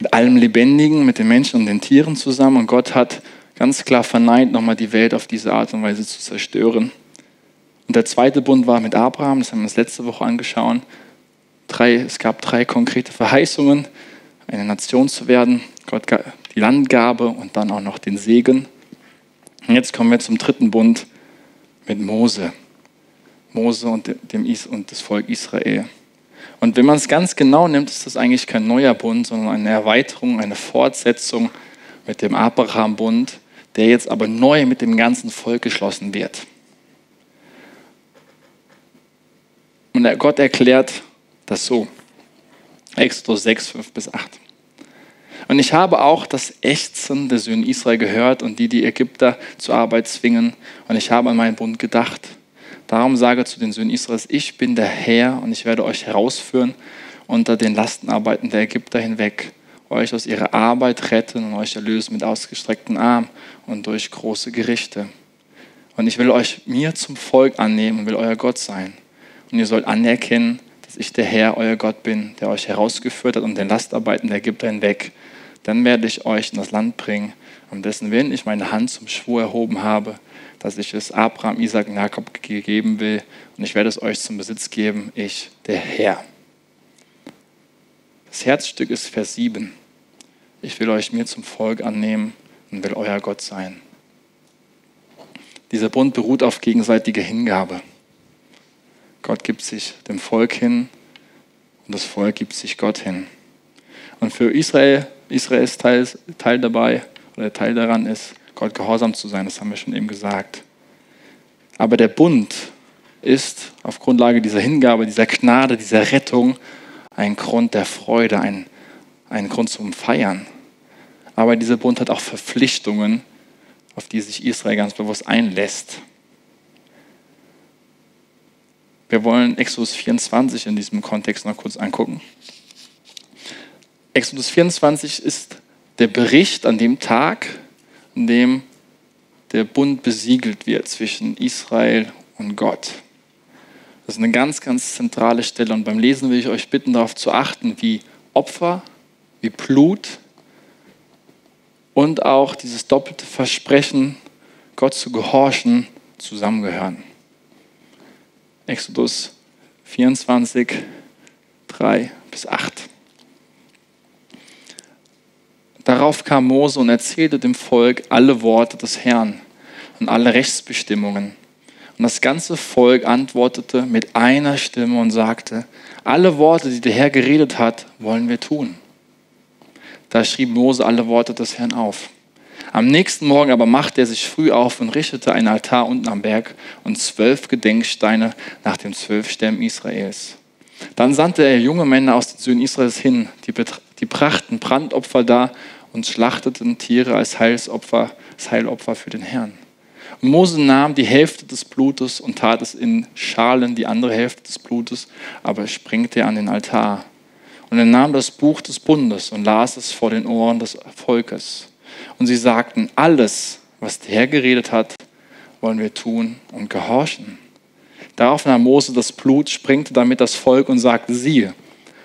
mit allem Lebendigen, mit den Menschen und den Tieren zusammen. Und Gott hat ganz klar verneint, nochmal die Welt auf diese Art und Weise zu zerstören. Und der zweite Bund war mit Abraham, das haben wir uns letzte Woche angeschaut. Drei, es gab drei konkrete Verheißungen, eine Nation zu werden, Gott die Landgabe und dann auch noch den Segen. Und jetzt kommen wir zum dritten Bund mit Mose. Mose und, dem Is und das Volk Israel. Und wenn man es ganz genau nimmt, ist das eigentlich kein neuer Bund, sondern eine Erweiterung, eine Fortsetzung mit dem Abraham-Bund, der jetzt aber neu mit dem ganzen Volk geschlossen wird. Und Gott erklärt das so. Exodus 6, 5 bis 8. Und ich habe auch das Ächzen der Söhne Israel gehört und die die Ägypter zur Arbeit zwingen. Und ich habe an meinen Bund gedacht. Darum sage zu den Söhnen Israels, ich bin der Herr und ich werde euch herausführen unter den Lastenarbeiten der Ägypter hinweg, euch aus ihrer Arbeit retten und euch erlösen mit ausgestreckten Armen und durch große Gerichte. Und ich will euch mir zum Volk annehmen und will euer Gott sein. Und ihr sollt anerkennen, dass ich der Herr, euer Gott bin, der euch herausgeführt hat unter den Lastarbeiten der Ägypter hinweg. Dann werde ich euch in das Land bringen, um dessen Willen ich meine Hand zum Schwur erhoben habe, dass ich es Abraham, Isaac und Jakob gegeben will. Und ich werde es euch zum Besitz geben, ich, der Herr. Das Herzstück ist Vers 7. Ich will euch mir zum Volk annehmen und will euer Gott sein. Dieser Bund beruht auf gegenseitiger Hingabe. Gott gibt sich dem Volk hin und das Volk gibt sich Gott hin. Und für Israel, Israels Teil, Teil dabei oder Teil daran ist, Gott gehorsam zu sein, das haben wir schon eben gesagt. Aber der Bund ist auf Grundlage dieser Hingabe, dieser Gnade, dieser Rettung ein Grund der Freude, ein, ein Grund zum Feiern. Aber dieser Bund hat auch Verpflichtungen, auf die sich Israel ganz bewusst einlässt. Wir wollen Exodus 24 in diesem Kontext noch kurz angucken. Exodus 24 ist der Bericht an dem Tag, in dem der Bund besiegelt wird zwischen Israel und Gott. Das ist eine ganz, ganz zentrale Stelle. Und beim Lesen will ich euch bitten, darauf zu achten, wie Opfer, wie Blut und auch dieses doppelte Versprechen, Gott zu gehorchen, zusammengehören. Exodus 24, 3 bis 8. Darauf kam Mose und erzählte dem Volk alle Worte des Herrn und alle Rechtsbestimmungen. Und das ganze Volk antwortete mit einer Stimme und sagte, alle Worte, die der Herr geredet hat, wollen wir tun. Da schrieb Mose alle Worte des Herrn auf. Am nächsten Morgen aber machte er sich früh auf und richtete einen Altar unten am Berg und zwölf Gedenksteine nach den zwölf Stämmen Israels. Dann sandte er junge Männer aus den Söhnen Israels hin, die, die brachten Brandopfer dar und schlachteten Tiere als Heilsopfer, als Heilopfer für den Herrn. Und Mose nahm die Hälfte des Blutes und tat es in Schalen, die andere Hälfte des Blutes, aber sprengte an den Altar. Und er nahm das Buch des Bundes und las es vor den Ohren des Volkes. Und sie sagten, alles, was der Herr geredet hat, wollen wir tun und gehorchen. Darauf nahm Mose das Blut, sprengte damit das Volk und sagte, siehe,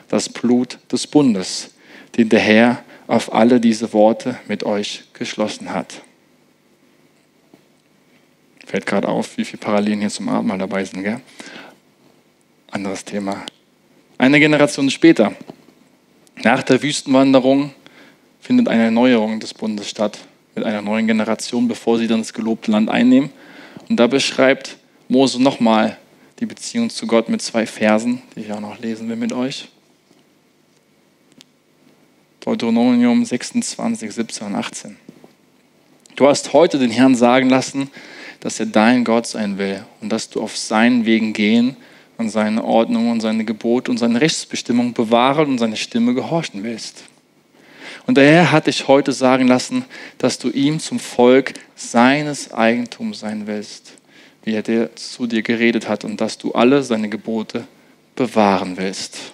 das Blut des Bundes, den der Herr auf alle diese Worte mit euch geschlossen hat. Fällt gerade auf, wie viele Parallelen hier zum Abendmahl dabei sind. Gell? Anderes Thema. Eine Generation später, nach der Wüstenwanderung, findet eine Erneuerung des Bundes statt mit einer neuen Generation, bevor sie dann das gelobte Land einnehmen. Und da beschreibt Mose nochmal die Beziehung zu Gott mit zwei Versen, die ich auch noch lesen will mit euch. Deuteronomium 26, 17 und 18. Du hast heute den Herrn sagen lassen, dass er dein Gott sein will und dass du auf seinen Wegen gehen und seine Ordnung und seine Gebote und seine Rechtsbestimmung bewahren und seine Stimme gehorchen willst. Und der Herr hat dich heute sagen lassen, dass du ihm zum Volk seines Eigentums sein willst, wie er zu dir geredet hat und dass du alle seine Gebote bewahren willst.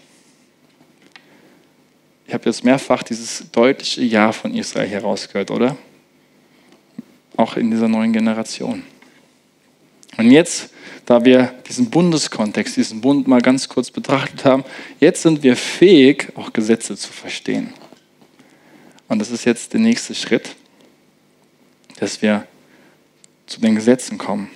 Ich habe jetzt mehrfach dieses deutliche Ja von Israel hier rausgehört, oder? Auch in dieser neuen Generation. Und jetzt, da wir diesen Bundeskontext, diesen Bund mal ganz kurz betrachtet haben, jetzt sind wir fähig, auch Gesetze zu verstehen. Und das ist jetzt der nächste Schritt. dass wir zu den Gesetzen kommen.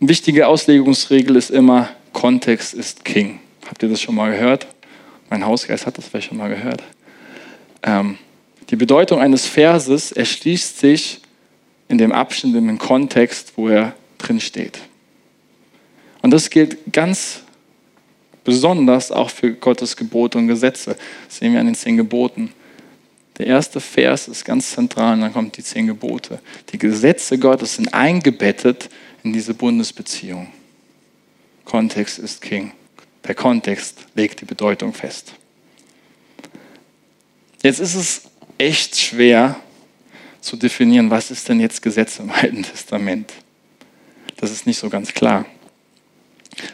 Eine wichtige Auslegungsregel ist immer, Kontext ist King. Habt ihr das schon mal gehört? Mein Hausgeist hat das vielleicht schon mal gehört. Ähm, die Bedeutung eines Verses erschließt sich in dem Abschnitt, in dem Kontext, wo er drin steht. Und das gilt ganz besonders auch für Gottes Gebote und Gesetze. Das sehen wir an den zehn Geboten. Der erste Vers ist ganz zentral und dann kommen die zehn Gebote. Die Gesetze Gottes sind eingebettet in diese Bundesbeziehung. Kontext ist King. Der Kontext legt die Bedeutung fest. Jetzt ist es echt schwer zu definieren, was ist denn jetzt Gesetz im Alten Testament. Das ist nicht so ganz klar.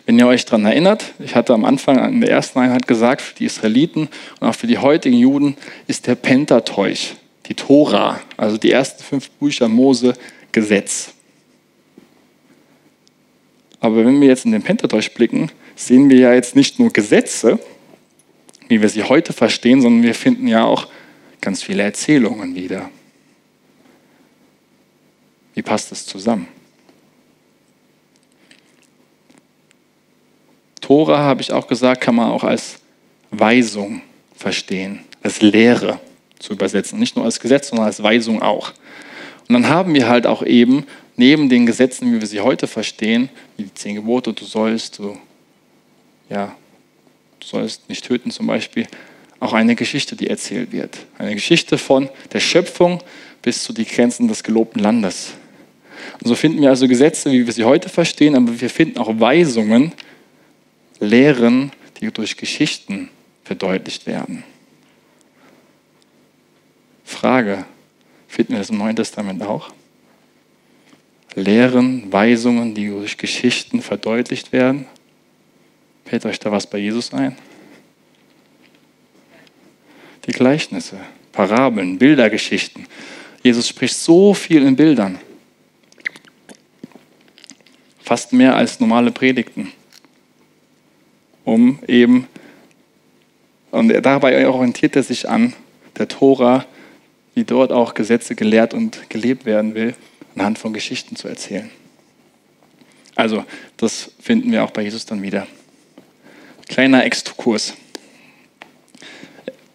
Wenn ihr euch daran erinnert, ich hatte am Anfang in der ersten Einheit gesagt, für die Israeliten und auch für die heutigen Juden ist der Pentateuch, die Tora, also die ersten fünf Bücher Mose, Gesetz. Aber wenn wir jetzt in den Pentateuch blicken, sehen wir ja jetzt nicht nur Gesetze, wie wir sie heute verstehen, sondern wir finden ja auch ganz viele Erzählungen wieder. Wie passt das zusammen? Tora, habe ich auch gesagt, kann man auch als Weisung verstehen, als Lehre zu übersetzen. Nicht nur als Gesetz, sondern als Weisung auch. Und dann haben wir halt auch eben neben den Gesetzen, wie wir sie heute verstehen, wie die zehn Gebote, du sollst, du, ja, du sollst nicht töten zum Beispiel, auch eine Geschichte, die erzählt wird. Eine Geschichte von der Schöpfung bis zu den Grenzen des gelobten Landes. Und so finden wir also Gesetze, wie wir sie heute verstehen, aber wir finden auch Weisungen, Lehren, die durch Geschichten verdeutlicht werden. Frage, finden wir das im Neuen Testament auch? Lehren, Weisungen, die durch Geschichten verdeutlicht werden? Fällt euch da was bei Jesus ein? Die Gleichnisse, Parabeln, Bildergeschichten. Jesus spricht so viel in Bildern. Fast mehr als normale Predigten um eben, und dabei orientiert er sich an der Tora, wie dort auch Gesetze gelehrt und gelebt werden will, anhand von Geschichten zu erzählen. Also, das finden wir auch bei Jesus dann wieder. Kleiner Exkurs.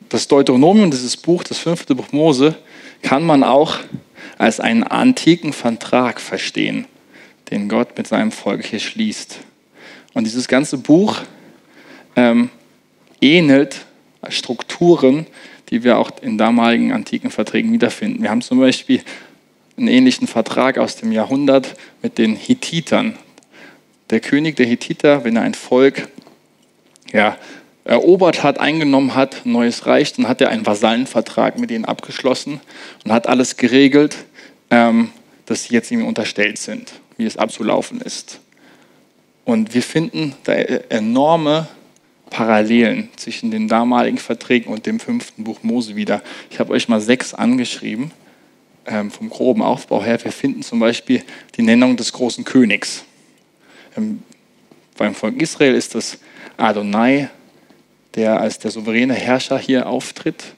Das Deuteronomium, dieses Buch, das fünfte Buch Mose, kann man auch als einen antiken Vertrag verstehen, den Gott mit seinem Volk hier schließt. Und dieses ganze Buch ähm, ähnelt Strukturen, die wir auch in damaligen antiken Verträgen wiederfinden. Wir haben zum Beispiel einen ähnlichen Vertrag aus dem Jahrhundert mit den Hittitern. Der König der Hittiter, wenn er ein Volk ja, erobert hat, eingenommen hat, ein neues Reich, dann hat er einen Vasallenvertrag mit ihnen abgeschlossen und hat alles geregelt, ähm, dass sie jetzt ihm unterstellt sind, wie es abzulaufen ist. Und wir finden da enorme Parallelen zwischen den damaligen Verträgen und dem fünften Buch Mose wieder. Ich habe euch mal sechs angeschrieben, ähm, vom groben Aufbau her. Wir finden zum Beispiel die Nennung des großen Königs. Ähm, beim Volk Israel ist das Adonai, der als der souveräne Herrscher hier auftritt.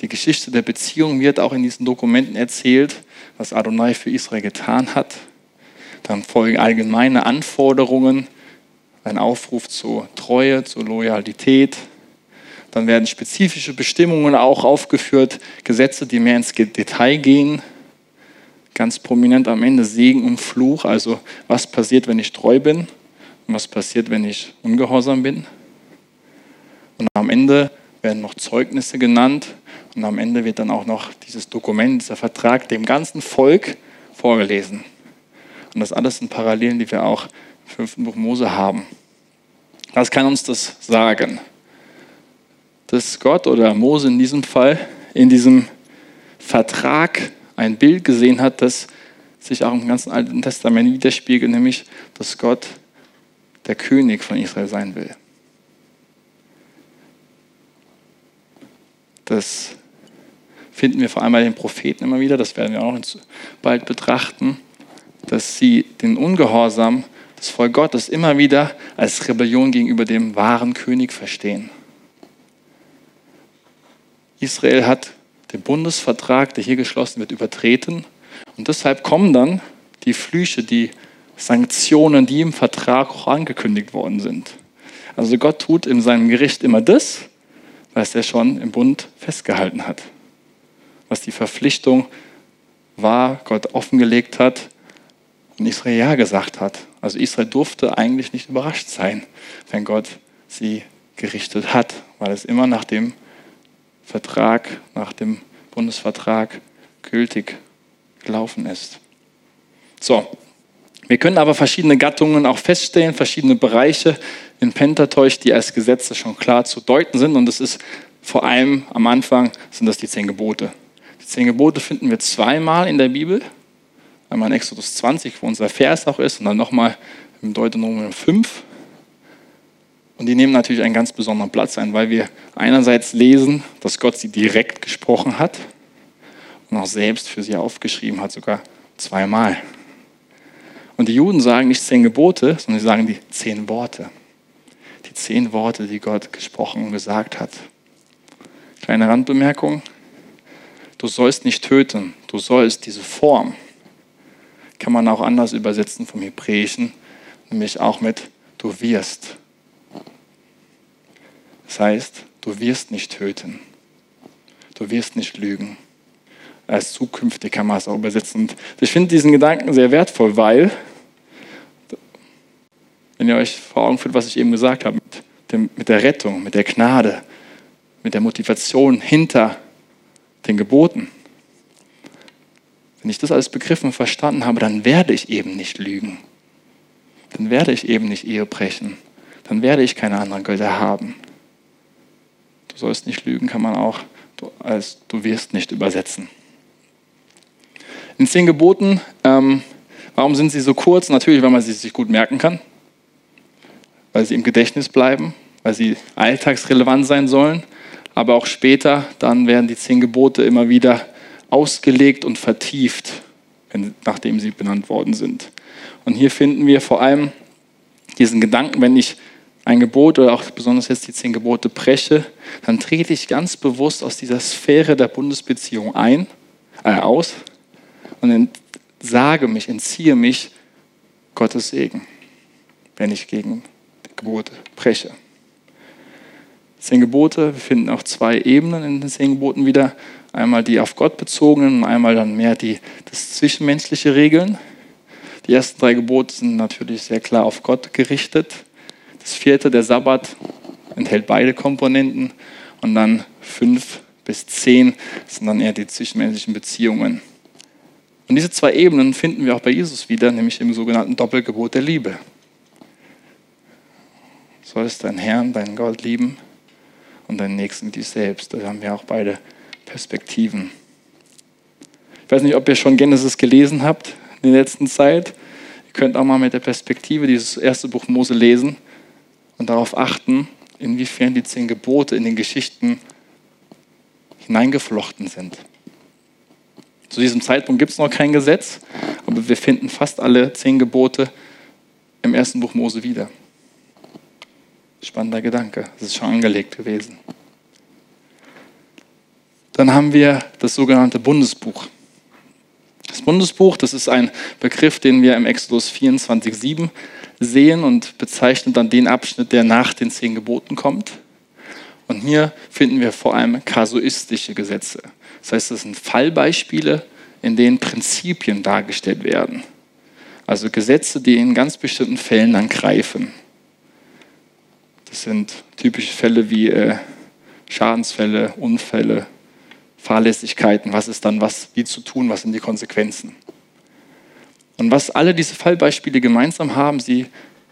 Die Geschichte der Beziehung wird auch in diesen Dokumenten erzählt, was Adonai für Israel getan hat. Dann folgen allgemeine Anforderungen ein Aufruf zur Treue, zur Loyalität. Dann werden spezifische Bestimmungen auch aufgeführt, Gesetze, die mehr ins Detail gehen. Ganz prominent am Ende Segen und Fluch, also was passiert, wenn ich treu bin und was passiert, wenn ich ungehorsam bin. Und am Ende werden noch Zeugnisse genannt und am Ende wird dann auch noch dieses Dokument, dieser Vertrag dem ganzen Volk vorgelesen. Und das alles sind Parallelen, die wir auch fünften Buch Mose haben. Was kann uns das sagen? Dass Gott oder Mose in diesem Fall in diesem Vertrag ein Bild gesehen hat, das sich auch im ganzen Alten Testament widerspiegelt, nämlich, dass Gott der König von Israel sein will. Das finden wir vor allem bei den Propheten immer wieder, das werden wir auch bald betrachten, dass sie den Ungehorsam das Volk Gottes immer wieder als Rebellion gegenüber dem wahren König verstehen. Israel hat den Bundesvertrag, der hier geschlossen wird, übertreten. Und deshalb kommen dann die Flüche, die Sanktionen, die im Vertrag auch angekündigt worden sind. Also Gott tut in seinem Gericht immer das, was er schon im Bund festgehalten hat. Was die Verpflichtung war, Gott offengelegt hat und Israel ja gesagt hat. Also Israel durfte eigentlich nicht überrascht sein, wenn Gott sie gerichtet hat, weil es immer nach dem Vertrag, nach dem Bundesvertrag gültig gelaufen ist. So, wir können aber verschiedene Gattungen auch feststellen, verschiedene Bereiche in Pentateuch, die als Gesetze schon klar zu deuten sind. Und das ist vor allem am Anfang sind das die zehn Gebote. Die zehn Gebote finden wir zweimal in der Bibel. Einmal in Exodus 20, wo unser Vers auch ist, und dann nochmal im Deuteronomium 5. Und die nehmen natürlich einen ganz besonderen Platz ein, weil wir einerseits lesen, dass Gott sie direkt gesprochen hat und auch selbst für sie aufgeschrieben hat, sogar zweimal. Und die Juden sagen nicht zehn Gebote, sondern sie sagen die zehn Worte. Die zehn Worte, die Gott gesprochen und gesagt hat. Kleine Randbemerkung. Du sollst nicht töten. Du sollst diese Form. Kann man auch anders übersetzen vom Hebräischen, nämlich auch mit du wirst. Das heißt, du wirst nicht töten. Du wirst nicht lügen. Als zukünftig kann man es auch übersetzen. Und ich finde diesen Gedanken sehr wertvoll, weil, wenn ihr euch vor Augen führt, was ich eben gesagt habe, mit, dem, mit der Rettung, mit der Gnade, mit der Motivation hinter den Geboten, wenn ich das als begriffen und verstanden habe, dann werde ich eben nicht lügen. Dann werde ich eben nicht Ehe brechen. Dann werde ich keine anderen Götter haben sollst nicht lügen, kann man auch als du wirst nicht übersetzen. In zehn Geboten, ähm, warum sind sie so kurz? Natürlich, weil man sie sich gut merken kann, weil sie im Gedächtnis bleiben, weil sie alltagsrelevant sein sollen, aber auch später, dann werden die zehn Gebote immer wieder ausgelegt und vertieft, nachdem sie benannt worden sind. Und hier finden wir vor allem diesen Gedanken, wenn ich ein Gebot oder auch besonders jetzt die zehn Gebote breche, dann trete ich ganz bewusst aus dieser Sphäre der Bundesbeziehung ein, äh, aus und sage mich, entziehe mich Gottes Segen, wenn ich gegen Gebote breche. Zehn Gebote, wir finden auch zwei Ebenen in den zehn Geboten wieder. Einmal die auf Gott bezogenen und einmal dann mehr die das zwischenmenschliche Regeln. Die ersten drei Gebote sind natürlich sehr klar auf Gott gerichtet. Das vierte, der Sabbat, enthält beide Komponenten. Und dann fünf bis zehn sind dann eher die zwischenmenschlichen Beziehungen. Und diese zwei Ebenen finden wir auch bei Jesus wieder, nämlich im sogenannten Doppelgebot der Liebe. Sollst deinen Herrn, deinen Gott lieben und deinen Nächsten dich selbst. Da haben wir auch beide Perspektiven. Ich weiß nicht, ob ihr schon Genesis gelesen habt in der letzten Zeit. Ihr könnt auch mal mit der Perspektive dieses erste Buch Mose lesen und darauf achten, inwiefern die zehn Gebote in den Geschichten hineingeflochten sind. Zu diesem Zeitpunkt gibt es noch kein Gesetz, aber wir finden fast alle zehn Gebote im ersten Buch Mose wieder. Spannender Gedanke, das ist schon angelegt gewesen. Dann haben wir das sogenannte Bundesbuch. Das Bundesbuch, das ist ein Begriff, den wir im Exodus 24,7 sehen und bezeichnet dann den Abschnitt, der nach den zehn Geboten kommt. Und hier finden wir vor allem kasuistische Gesetze. Das heißt, das sind Fallbeispiele, in denen Prinzipien dargestellt werden. Also Gesetze, die in ganz bestimmten Fällen dann greifen. Das sind typische Fälle wie äh, Schadensfälle, Unfälle, Fahrlässigkeiten. Was ist dann was, wie zu tun, was sind die Konsequenzen? Und was alle diese Fallbeispiele gemeinsam haben, sie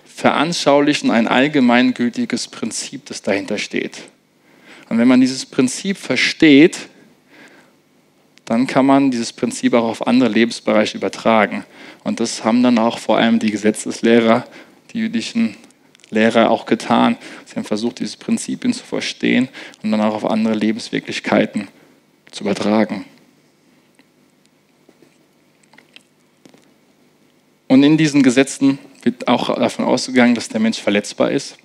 veranschaulichen ein allgemeingültiges Prinzip, das dahinter steht. Und wenn man dieses Prinzip versteht, dann kann man dieses Prinzip auch auf andere Lebensbereiche übertragen. Und das haben dann auch vor allem die Gesetzeslehrer, die jüdischen Lehrer auch getan. Sie haben versucht, diese Prinzipien zu verstehen und dann auch auf andere Lebenswirklichkeiten zu übertragen. Und in diesen Gesetzen wird auch davon ausgegangen, dass der Mensch verletzbar ist.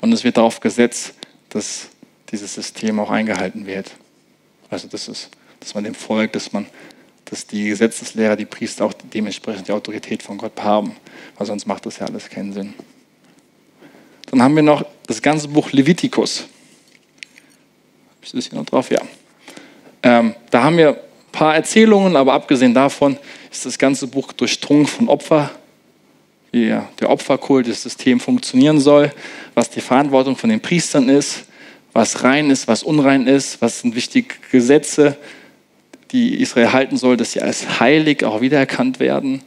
Und es wird darauf gesetzt, dass dieses System auch eingehalten wird. Also das ist, dass man dem folgt, dass man, dass die Gesetzeslehrer, die Priester auch dementsprechend die Autorität von Gott haben, weil sonst macht das ja alles keinen Sinn. Dann haben wir noch das ganze Buch Levitikus. Ist das hier noch drauf? Ja. Ähm, da haben wir ein paar Erzählungen, aber abgesehen davon ist das ganze Buch durchdrungen von Opfer, wie der Opferkult, das System funktionieren soll, was die Verantwortung von den Priestern ist, was rein ist, was unrein ist, was sind wichtige Gesetze, die Israel halten soll, dass sie als heilig auch wiedererkannt werden.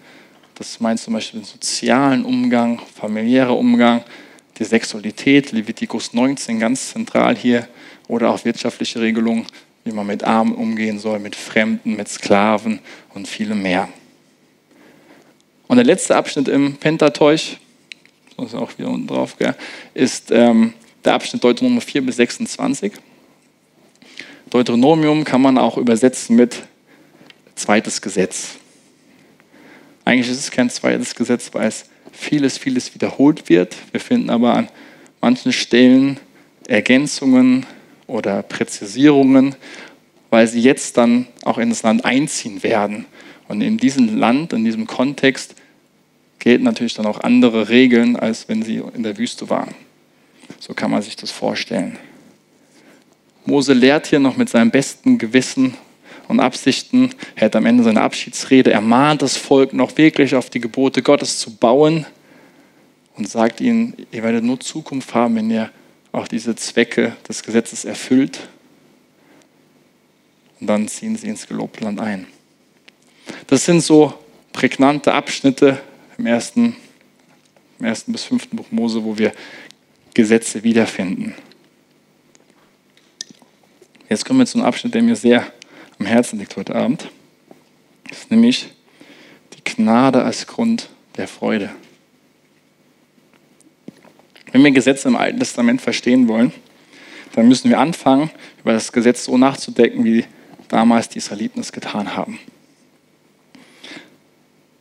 Das meint zum Beispiel den sozialen Umgang, familiärer Umgang, die Sexualität, Levitikus 19 ganz zentral hier, oder auch wirtschaftliche Regelungen, wie man mit Armen umgehen soll, mit Fremden, mit Sklaven und vielem mehr. Und der letzte Abschnitt im Pentateuch, das ist auch wieder unten drauf, gell, ist ähm, der Abschnitt Deuteronomium 4 bis 26. Deuteronomium kann man auch übersetzen mit zweites Gesetz. Eigentlich ist es kein zweites Gesetz, weil es vieles, vieles wiederholt wird. Wir finden aber an manchen Stellen Ergänzungen oder Präzisierungen, weil sie jetzt dann auch in das Land einziehen werden. Und in diesem Land, in diesem Kontext gelten natürlich dann auch andere Regeln, als wenn sie in der Wüste waren. So kann man sich das vorstellen. Mose lehrt hier noch mit seinem besten Gewissen und Absichten. Er hat am Ende seine Abschiedsrede ermahnt das Volk noch wirklich auf die Gebote Gottes zu bauen und sagt ihnen, ihr werdet nur Zukunft haben, wenn ihr auch diese Zwecke des Gesetzes erfüllt. Und dann ziehen sie ins gelobte Land ein. Das sind so prägnante Abschnitte im ersten, im ersten bis fünften Buch Mose, wo wir Gesetze wiederfinden. Jetzt kommen wir zu einem Abschnitt, der mir sehr am Herzen liegt heute Abend. Das ist nämlich die Gnade als Grund der Freude. Wenn wir Gesetze im Alten Testament verstehen wollen, dann müssen wir anfangen, über das Gesetz so nachzudenken, wie damals die Israeliten es getan haben.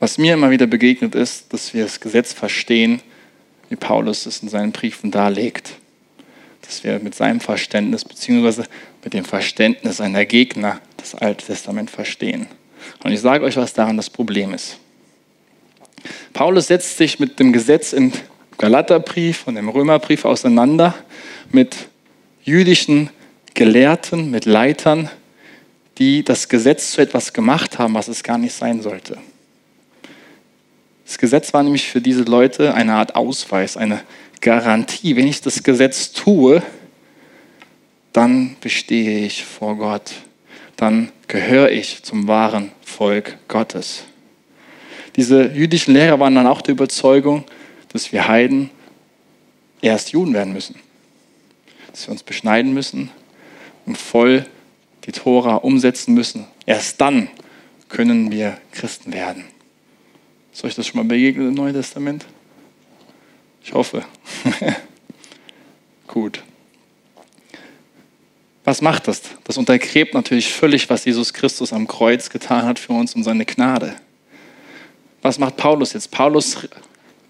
Was mir immer wieder begegnet ist, dass wir das Gesetz verstehen wie Paulus es in seinen Briefen darlegt. Dass wir mit seinem Verständnis bzw. mit dem Verständnis seiner Gegner das Alte Testament verstehen. Und ich sage euch, was daran das Problem ist. Paulus setzt sich mit dem Gesetz im Galaterbrief und im Römerbrief auseinander, mit jüdischen Gelehrten, mit Leitern, die das Gesetz zu etwas gemacht haben, was es gar nicht sein sollte. Das Gesetz war nämlich für diese Leute eine Art Ausweis, eine Garantie. Wenn ich das Gesetz tue, dann bestehe ich vor Gott. Dann gehöre ich zum wahren Volk Gottes. Diese jüdischen Lehrer waren dann auch der Überzeugung, dass wir Heiden erst Juden werden müssen. Dass wir uns beschneiden müssen und voll die Tora umsetzen müssen. Erst dann können wir Christen werden. Ist euch das schon mal begegnet im Neuen Testament? Ich hoffe. Gut. Was macht das? Das untergräbt natürlich völlig, was Jesus Christus am Kreuz getan hat für uns und seine Gnade. Was macht Paulus jetzt? Paulus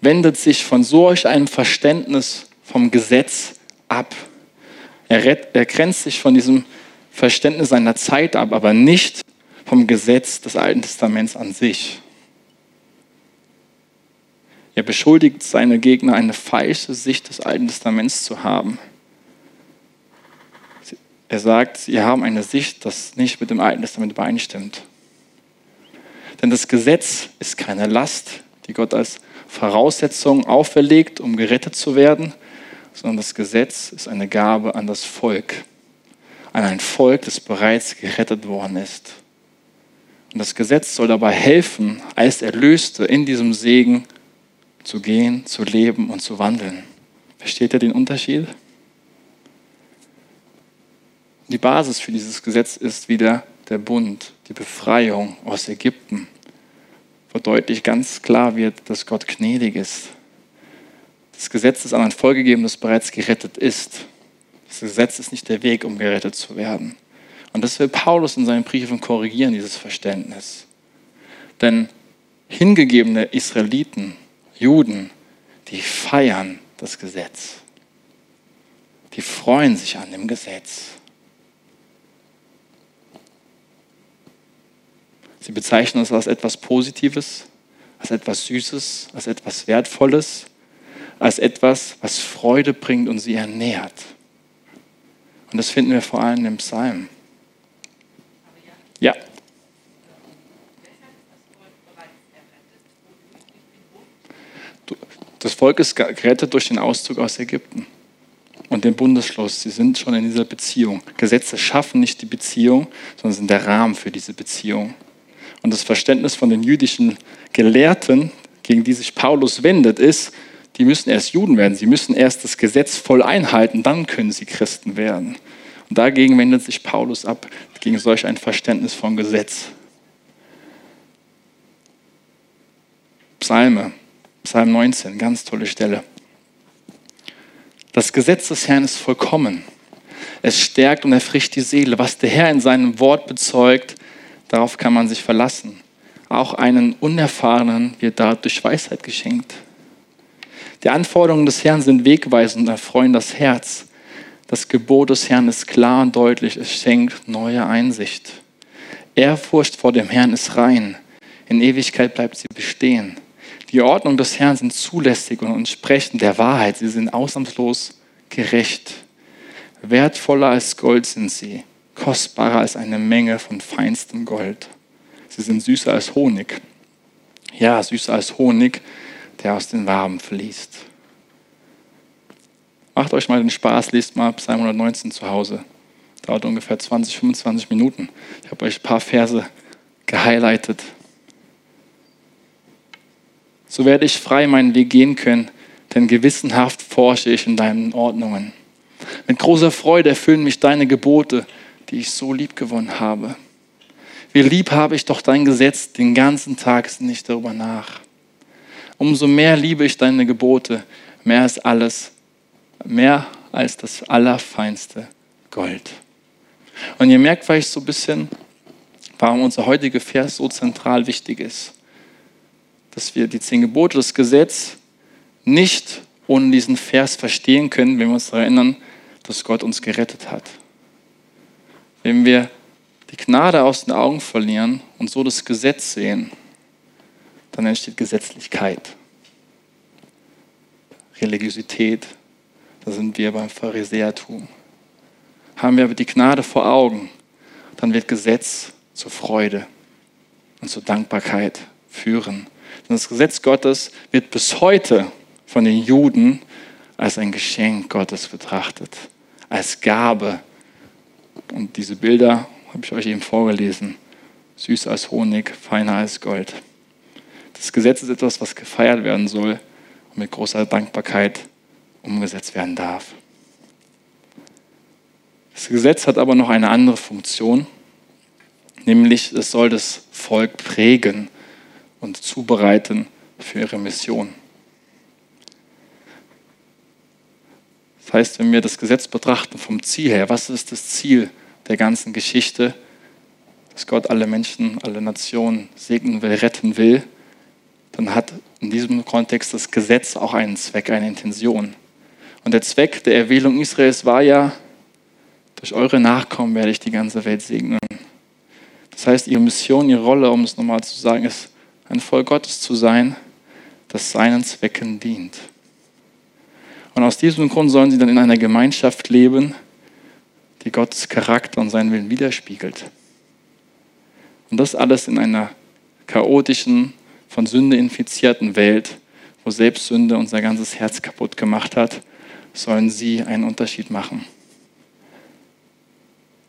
wendet sich von solch einem Verständnis vom Gesetz ab. Er, er grenzt sich von diesem Verständnis seiner Zeit ab, aber nicht vom Gesetz des Alten Testaments an sich. Er beschuldigt seine Gegner, eine falsche Sicht des Alten Testaments zu haben. Er sagt, sie haben eine Sicht, das nicht mit dem Alten Testament übereinstimmt. Denn das Gesetz ist keine Last, die Gott als Voraussetzung auferlegt, um gerettet zu werden, sondern das Gesetz ist eine Gabe an das Volk, an ein Volk, das bereits gerettet worden ist. Und das Gesetz soll dabei helfen, als Erlöste in diesem Segen zu gehen, zu leben und zu wandeln. Versteht ihr den Unterschied? Die Basis für dieses Gesetz ist wieder der Bund, die Befreiung aus Ägypten, wo deutlich ganz klar wird, dass Gott gnädig ist. Das Gesetz ist an ein Volk gegeben, das bereits gerettet ist. Das Gesetz ist nicht der Weg, um gerettet zu werden. Und das will Paulus in seinen Briefen korrigieren, dieses Verständnis. Denn hingegebene Israeliten Juden, die feiern das Gesetz. die freuen sich an dem Gesetz. Sie bezeichnen es als etwas Positives, als etwas Süßes, als etwas Wertvolles, als etwas, was Freude bringt und sie ernährt. Und das finden wir vor allem im Psalm. Ja. Das Volk ist gerettet durch den Auszug aus Ägypten und den Bundesschluss. Sie sind schon in dieser Beziehung. Gesetze schaffen nicht die Beziehung, sondern sind der Rahmen für diese Beziehung. Und das Verständnis von den jüdischen Gelehrten, gegen die sich Paulus wendet, ist, die müssen erst Juden werden. Sie müssen erst das Gesetz voll einhalten, dann können sie Christen werden. Und dagegen wendet sich Paulus ab, gegen solch ein Verständnis von Gesetz. Psalme, Psalm 19, ganz tolle Stelle. Das Gesetz des Herrn ist vollkommen. Es stärkt und erfrischt die Seele. Was der Herr in seinem Wort bezeugt, darauf kann man sich verlassen. Auch einen Unerfahrenen wird dadurch Weisheit geschenkt. Die Anforderungen des Herrn sind wegweisend und erfreuen das Herz. Das Gebot des Herrn ist klar und deutlich, es schenkt neue Einsicht. Ehrfurcht vor dem Herrn ist rein, in Ewigkeit bleibt sie bestehen. Die Ordnung des Herrn sind zulässig und entsprechen der Wahrheit, sie sind ausnahmslos gerecht. Wertvoller als Gold sind sie, kostbarer als eine Menge von feinstem Gold. Sie sind süßer als Honig. Ja, süßer als Honig, der aus den Waben fließt. Macht euch mal den Spaß, lest mal Psalm 119 zu Hause. Dauert ungefähr 20, 25 Minuten. Ich habe euch ein paar Verse gehighlightet. So werde ich frei meinen Weg gehen können, denn gewissenhaft forsche ich in deinen Ordnungen. Mit großer Freude erfüllen mich deine Gebote, die ich so lieb gewonnen habe. Wie lieb habe ich doch dein Gesetz, den ganzen Tag nicht darüber nach umso mehr liebe ich deine Gebote, mehr als alles, mehr als das allerfeinste Gold. Und ihr merkt vielleicht so ein bisschen, warum unser heutiger Vers so zentral wichtig ist. Dass wir die zehn Gebote, das Gesetz nicht ohne diesen Vers verstehen können, wenn wir uns erinnern, dass Gott uns gerettet hat. Wenn wir die Gnade aus den Augen verlieren und so das Gesetz sehen, dann entsteht Gesetzlichkeit, Religiosität. Da sind wir beim Pharisäertum. Haben wir aber die Gnade vor Augen, dann wird Gesetz zur Freude und zur Dankbarkeit führen. Denn das Gesetz Gottes wird bis heute von den Juden als ein Geschenk Gottes betrachtet, als Gabe. Und diese Bilder habe ich euch eben vorgelesen. Süß als Honig, feiner als Gold. Das Gesetz ist etwas, was gefeiert werden soll und mit großer Dankbarkeit umgesetzt werden darf. Das Gesetz hat aber noch eine andere Funktion, nämlich es soll das Volk prägen und zubereiten für ihre Mission. Das heißt, wenn wir das Gesetz betrachten vom Ziel her, was ist das Ziel der ganzen Geschichte, dass Gott alle Menschen, alle Nationen segnen will, retten will, dann hat in diesem Kontext das Gesetz auch einen Zweck, eine Intention. Und der Zweck der Erwählung Israels war ja, durch eure Nachkommen werde ich die ganze Welt segnen. Das heißt, ihre Mission, ihre Rolle, um es nochmal zu sagen, ist, ein Volk Gottes zu sein, das seinen Zwecken dient. Und aus diesem Grund sollen sie dann in einer Gemeinschaft leben, die Gottes Charakter und seinen Willen widerspiegelt. Und das alles in einer chaotischen, von Sünde infizierten Welt, wo selbst Sünde unser ganzes Herz kaputt gemacht hat, sollen sie einen Unterschied machen.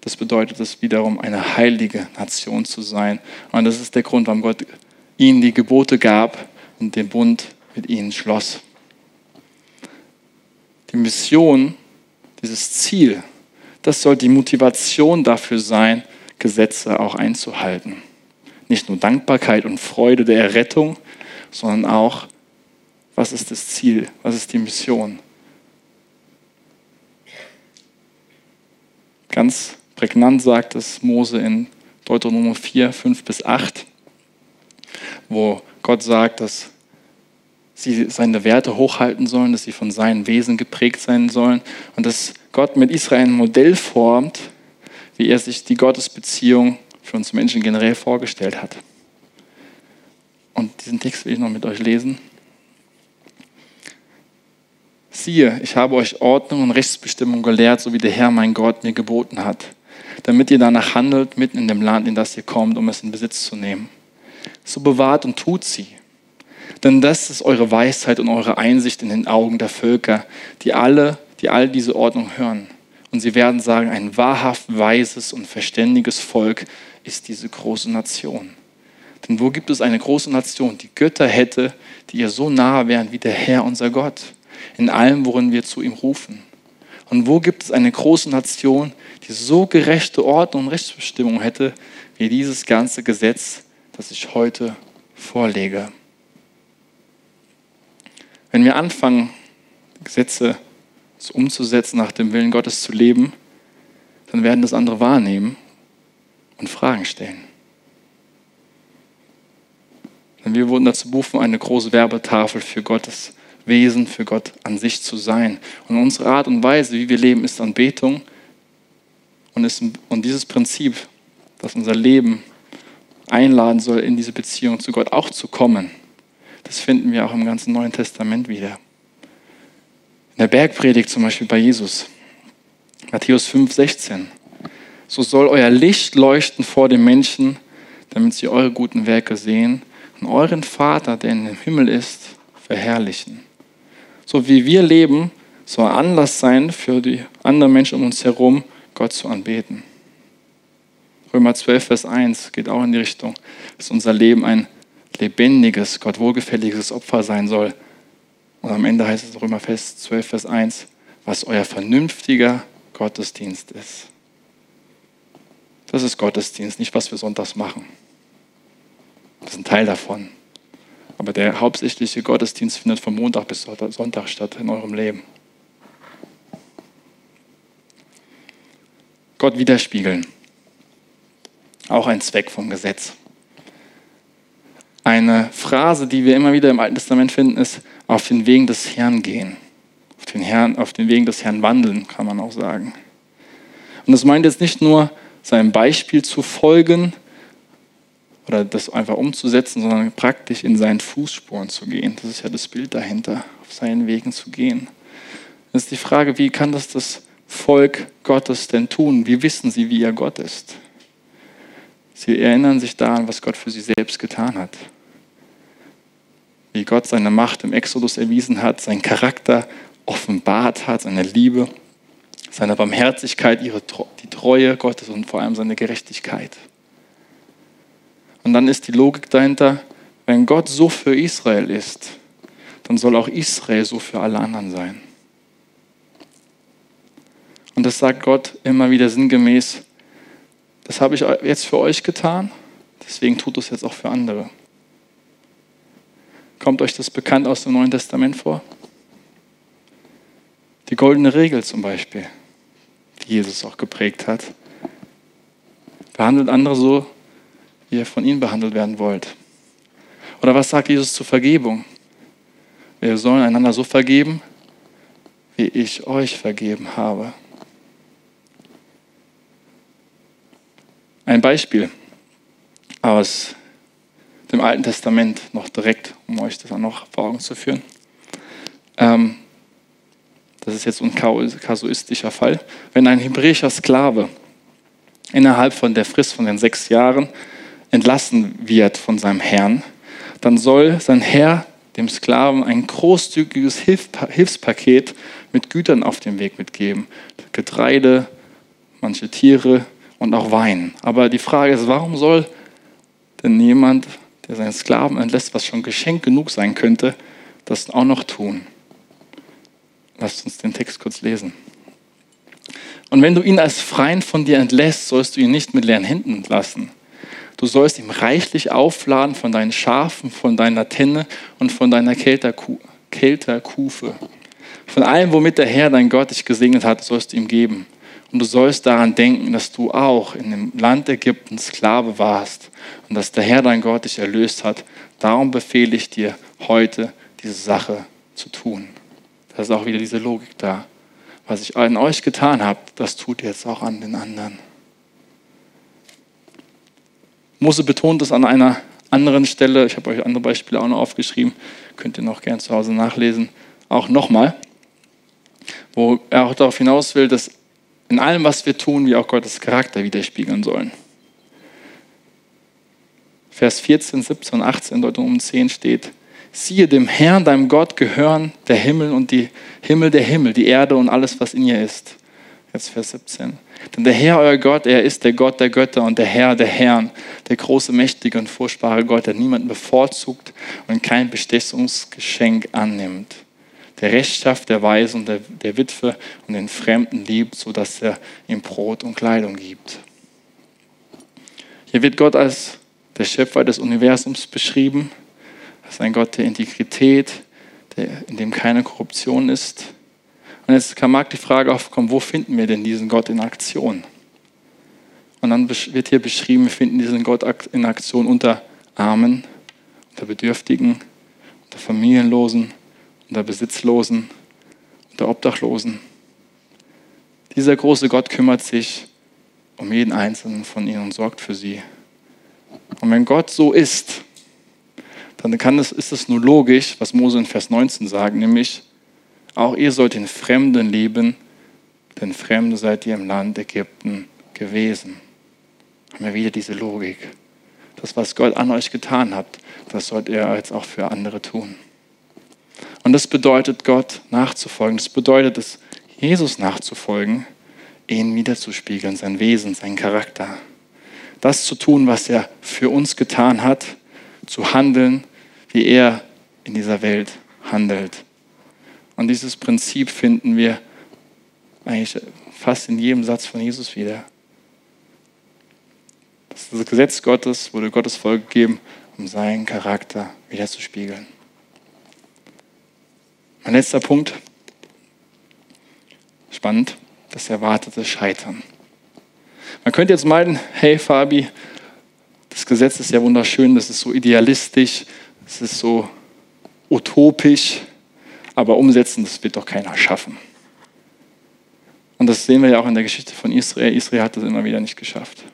Das bedeutet es wiederum, eine heilige Nation zu sein. Und das ist der Grund, warum Gott ihnen die Gebote gab und den Bund mit ihnen schloss. Die Mission, dieses Ziel, das soll die Motivation dafür sein, Gesetze auch einzuhalten nicht nur Dankbarkeit und Freude der Errettung, sondern auch, was ist das Ziel, was ist die Mission. Ganz prägnant sagt es Mose in Deuteronomie 4, 5 bis 8, wo Gott sagt, dass sie seine Werte hochhalten sollen, dass sie von seinem Wesen geprägt sein sollen und dass Gott mit Israel ein Modell formt, wie er sich die Gottesbeziehung für uns Menschen generell vorgestellt hat. Und diesen Text will ich noch mit euch lesen. Siehe, ich habe euch Ordnung und Rechtsbestimmung gelehrt, so wie der Herr mein Gott mir geboten hat, damit ihr danach handelt mitten in dem Land, in das ihr kommt, um es in Besitz zu nehmen. So bewahrt und tut sie. Denn das ist eure Weisheit und eure Einsicht in den Augen der Völker, die alle, die all diese Ordnung hören. Und sie werden sagen, ein wahrhaft weises und verständiges Volk ist diese große Nation. Denn wo gibt es eine große Nation, die Götter hätte, die ihr so nahe wären wie der Herr, unser Gott? in allem, worin wir zu ihm rufen. Und wo gibt es eine große Nation, die so gerechte Ordnung und Rechtsbestimmung hätte, wie dieses ganze Gesetz, das ich heute vorlege? Wenn wir anfangen, Gesetze umzusetzen, nach dem Willen Gottes zu leben, dann werden das andere wahrnehmen und Fragen stellen. Denn wir wurden dazu berufen, eine große Werbetafel für Gottes Wesen für Gott an sich zu sein. Und unsere Art und Weise, wie wir leben, ist Anbetung. Und, ist, und dieses Prinzip, das unser Leben einladen soll, in diese Beziehung zu Gott auch zu kommen, das finden wir auch im ganzen Neuen Testament wieder. In der Bergpredigt zum Beispiel bei Jesus, Matthäus 5, 16. So soll euer Licht leuchten vor den Menschen, damit sie eure guten Werke sehen und euren Vater, der in dem Himmel ist, verherrlichen so wie wir leben, soll Anlass sein für die anderen Menschen um uns herum, Gott zu anbeten. Römer 12, Vers 1 geht auch in die Richtung, dass unser Leben ein lebendiges, Gott wohlgefälliges Opfer sein soll. Und am Ende heißt es Römer 12, Vers 1, was euer vernünftiger Gottesdienst ist. Das ist Gottesdienst, nicht was wir sonntags machen. Das ist ein Teil davon. Aber der hauptsächliche Gottesdienst findet von Montag bis Sonntag statt in eurem Leben. Gott widerspiegeln. Auch ein Zweck vom Gesetz. Eine Phrase, die wir immer wieder im Alten Testament finden, ist auf den Wegen des Herrn gehen. Auf den, Herrn, auf den Wegen des Herrn wandeln, kann man auch sagen. Und das meint jetzt nicht nur, seinem Beispiel zu folgen, oder das einfach umzusetzen, sondern praktisch in seinen Fußspuren zu gehen. Das ist ja das Bild dahinter, auf seinen Wegen zu gehen. Das ist die Frage, wie kann das das Volk Gottes denn tun? Wie wissen sie, wie er Gott ist? Sie erinnern sich daran, was Gott für sie selbst getan hat. Wie Gott seine Macht im Exodus erwiesen hat, seinen Charakter offenbart hat, seine Liebe, seine Barmherzigkeit, ihre, die Treue Gottes und vor allem seine Gerechtigkeit. Und dann ist die Logik dahinter, wenn Gott so für Israel ist, dann soll auch Israel so für alle anderen sein. Und das sagt Gott immer wieder sinngemäß, das habe ich jetzt für euch getan, deswegen tut es jetzt auch für andere. Kommt euch das bekannt aus dem Neuen Testament vor? Die goldene Regel zum Beispiel, die Jesus auch geprägt hat. Behandelt andere so, wie ihr von ihnen behandelt werden wollt. Oder was sagt Jesus zur Vergebung? Wir sollen einander so vergeben, wie ich euch vergeben habe. Ein Beispiel aus dem Alten Testament noch direkt, um euch das auch noch vor Augen zu führen. Ähm, das ist jetzt ein kasuistischer Fall. Wenn ein hebräischer Sklave innerhalb von der Frist von den sechs Jahren entlassen wird von seinem Herrn, dann soll sein Herr dem Sklaven ein großzügiges Hilfspaket mit Gütern auf den Weg mitgeben. Getreide, manche Tiere und auch Wein. Aber die Frage ist, warum soll denn jemand, der seinen Sklaven entlässt, was schon Geschenk genug sein könnte, das auch noch tun? Lasst uns den Text kurz lesen. Und wenn du ihn als Freien von dir entlässt, sollst du ihn nicht mit leeren Händen entlassen Du sollst ihm reichlich aufladen von deinen Schafen, von deiner Tenne und von deiner Kelterkufe. Von allem, womit der Herr, dein Gott, dich gesegnet hat, sollst du ihm geben. Und du sollst daran denken, dass du auch in dem Land Ägypten Sklave warst und dass der Herr, dein Gott, dich erlöst hat. Darum befehle ich dir heute, diese Sache zu tun. Da ist auch wieder diese Logik da. was ich an euch getan habe, das tut ihr jetzt auch an den anderen. Mose betont es an einer anderen Stelle, ich habe euch andere Beispiele auch noch aufgeschrieben, könnt ihr noch gerne zu Hause nachlesen, auch nochmal, wo er auch darauf hinaus will, dass in allem, was wir tun, wir auch Gottes Charakter widerspiegeln sollen. Vers 14, 17 und 18, Deutung um 10 steht, siehe, dem Herrn, deinem Gott, gehören der Himmel und die Himmel der Himmel, die Erde und alles, was in ihr ist. Jetzt Vers 17. Denn der Herr, euer Gott, er ist der Gott der Götter und der Herr der Herren, der große, mächtige und furchtbare Gott, der niemanden bevorzugt und kein Bestechungsgeschenk annimmt. Der Recht schafft der Weise und der, der Witwe und den Fremden liebt, sodass er ihm Brot und Kleidung gibt. Hier wird Gott als der Schöpfer des Universums beschrieben, als ein Gott der Integrität, der, in dem keine Korruption ist und jetzt mag die Frage aufkommen, wo finden wir denn diesen Gott in Aktion? Und dann wird hier beschrieben, wir finden diesen Gott in Aktion unter Armen, unter Bedürftigen, unter Familienlosen, unter Besitzlosen, unter Obdachlosen. Dieser große Gott kümmert sich um jeden einzelnen von ihnen und sorgt für sie. Und wenn Gott so ist, dann kann es, ist es nur logisch, was Mose in Vers 19 sagt, nämlich, auch ihr sollt den Fremden lieben, denn Fremde seid ihr im Land Ägypten gewesen. Haben wir wieder diese Logik. Das, was Gott an euch getan hat, das sollt ihr jetzt auch für andere tun. Und das bedeutet, Gott nachzufolgen. Das bedeutet es, Jesus nachzufolgen, ihn wiederzuspiegeln, sein Wesen, sein Charakter. Das zu tun, was er für uns getan hat, zu handeln, wie er in dieser Welt handelt. Und dieses Prinzip finden wir eigentlich fast in jedem Satz von Jesus wieder. Das Gesetz Gottes wurde Gottes Volk gegeben, um seinen Charakter wiederzuspiegeln. Mein letzter Punkt. Spannend, das erwartete Scheitern. Man könnte jetzt meinen, hey Fabi, das Gesetz ist ja wunderschön, das ist so idealistisch, das ist so utopisch aber umsetzen, das wird doch keiner schaffen. Und das sehen wir ja auch in der Geschichte von Israel. Israel hat das immer wieder nicht geschafft.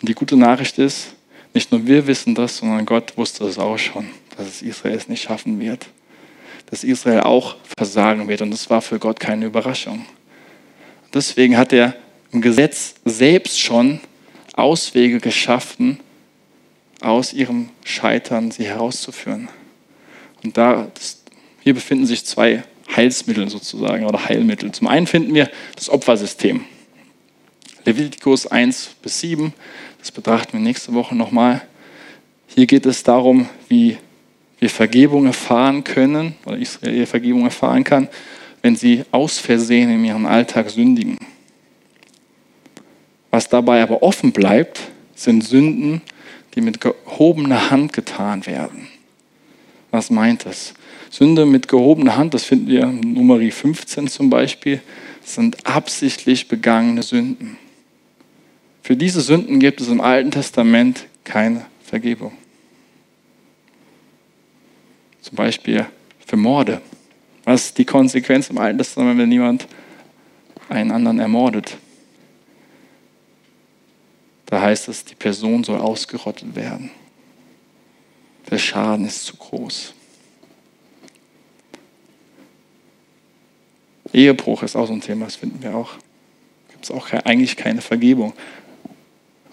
Und die gute Nachricht ist, nicht nur wir wissen das, sondern Gott wusste es auch schon, dass es Israel es nicht schaffen wird. Dass Israel auch versagen wird. Und das war für Gott keine Überraschung. Deswegen hat er im Gesetz selbst schon Auswege geschaffen, aus ihrem Scheitern sie herauszuführen. Und da, das, hier befinden sich zwei Heilsmittel sozusagen oder Heilmittel. Zum einen finden wir das Opfersystem. Levitikus 1 bis 7, das betrachten wir nächste Woche nochmal. Hier geht es darum, wie wir Vergebung erfahren können oder Israel Vergebung erfahren kann, wenn sie aus Versehen in ihrem Alltag sündigen. Was dabei aber offen bleibt, sind Sünden, die mit gehobener Hand getan werden. Was meint das? Sünde mit gehobener Hand, das finden wir in Nummer 15 zum Beispiel, sind absichtlich begangene Sünden. Für diese Sünden gibt es im Alten Testament keine Vergebung. Zum Beispiel für Morde. Was ist die Konsequenz im Alten Testament, wenn jemand einen anderen ermordet? Da heißt es, die Person soll ausgerottet werden. Der Schaden ist zu groß. Ehebruch ist auch so ein Thema, das finden wir auch. Gibt es auch eigentlich keine Vergebung.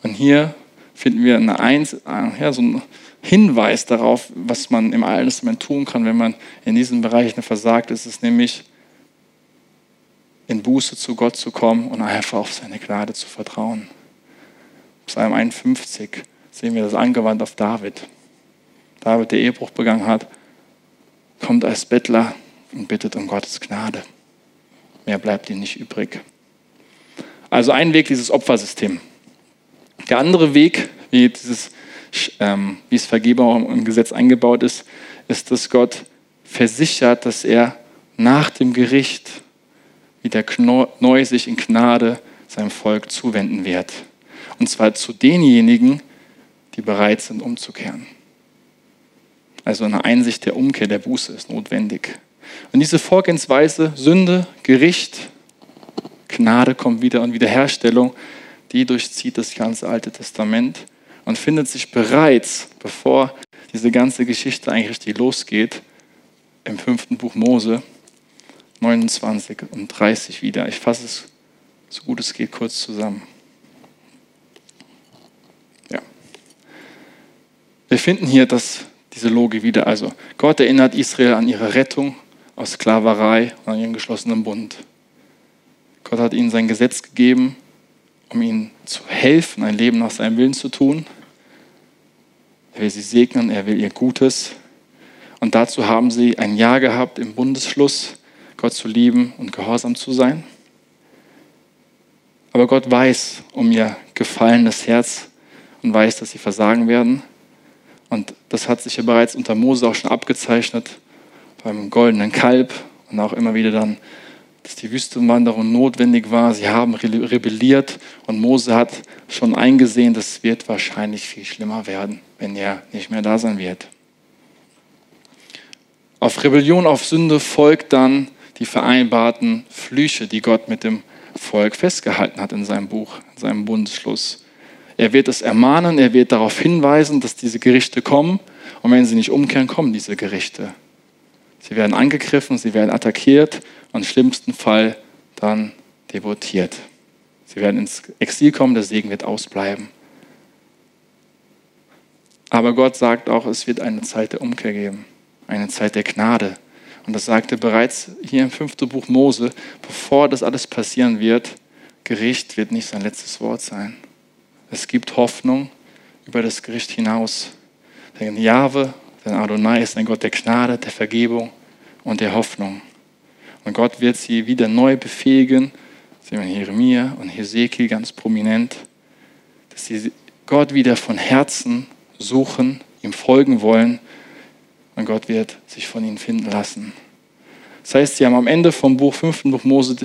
Und hier finden wir eine Eins, ja, so einen Hinweis darauf, was man im Alten Testament tun kann, wenn man in diesen Bereichen versagt ist, ist nämlich in Buße zu Gott zu kommen und einfach auf seine Gnade zu vertrauen. Psalm 51 sehen wir das angewandt auf David. David, der Ehebruch begangen hat, kommt als Bettler und bittet um Gottes Gnade. Mehr bleibt ihm nicht übrig. Also ein Weg, dieses Opfersystem. Der andere Weg, wie, dieses, ähm, wie es Vergebung im Gesetz eingebaut ist, ist, dass Gott versichert, dass er nach dem Gericht wieder neu sich in Gnade seinem Volk zuwenden wird. Und zwar zu denjenigen, die bereit sind, umzukehren. Also eine Einsicht der Umkehr, der Buße ist notwendig. Und diese Vorgehensweise, Sünde, Gericht, Gnade kommt wieder und Wiederherstellung, die durchzieht das ganze Alte Testament und findet sich bereits, bevor diese ganze Geschichte eigentlich richtig losgeht, im fünften Buch Mose 29 und 30 wieder. Ich fasse es so gut es geht kurz zusammen. Ja. Wir finden hier das, diese Logik wieder. Also Gott erinnert Israel an ihre Rettung aus Sklaverei und an ihren geschlossenen Bund. Gott hat ihnen sein Gesetz gegeben, um ihnen zu helfen, ein Leben nach seinem Willen zu tun. Er will sie segnen, er will ihr Gutes. Und dazu haben sie ein Jahr gehabt im Bundesschluss, Gott zu lieben und gehorsam zu sein. Aber Gott weiß um ihr gefallenes Herz und weiß, dass sie versagen werden. Und das hat sich ja bereits unter Mose auch schon abgezeichnet, beim goldenen Kalb und auch immer wieder dann, dass die Wüstenwanderung notwendig war. Sie haben rebelliert und Mose hat schon eingesehen, das wird wahrscheinlich viel schlimmer werden, wenn er nicht mehr da sein wird. Auf Rebellion, auf Sünde folgt dann die vereinbarten Flüche, die Gott mit dem Volk festgehalten hat in seinem Buch, in seinem Bundesschluss. Er wird es ermahnen, er wird darauf hinweisen, dass diese Gerichte kommen. Und wenn sie nicht umkehren, kommen diese Gerichte. Sie werden angegriffen, sie werden attackiert und im schlimmsten Fall dann deportiert. Sie werden ins Exil kommen, der Segen wird ausbleiben. Aber Gott sagt auch, es wird eine Zeit der Umkehr geben, eine Zeit der Gnade. Und das sagte bereits hier im fünften Buch Mose, bevor das alles passieren wird, Gericht wird nicht sein letztes Wort sein. Es gibt Hoffnung über das Gericht hinaus. Denn Jahwe, denn Adonai ist ein Gott der Gnade, der Vergebung und der Hoffnung. Und Gott wird sie wieder neu befähigen, sehen wir in Jeremia und Hesekiel ganz prominent, dass sie Gott wieder von Herzen suchen, ihm folgen wollen und Gott wird sich von ihnen finden lassen. Das heißt, sie haben am Ende vom Buch 5. Buch Mose,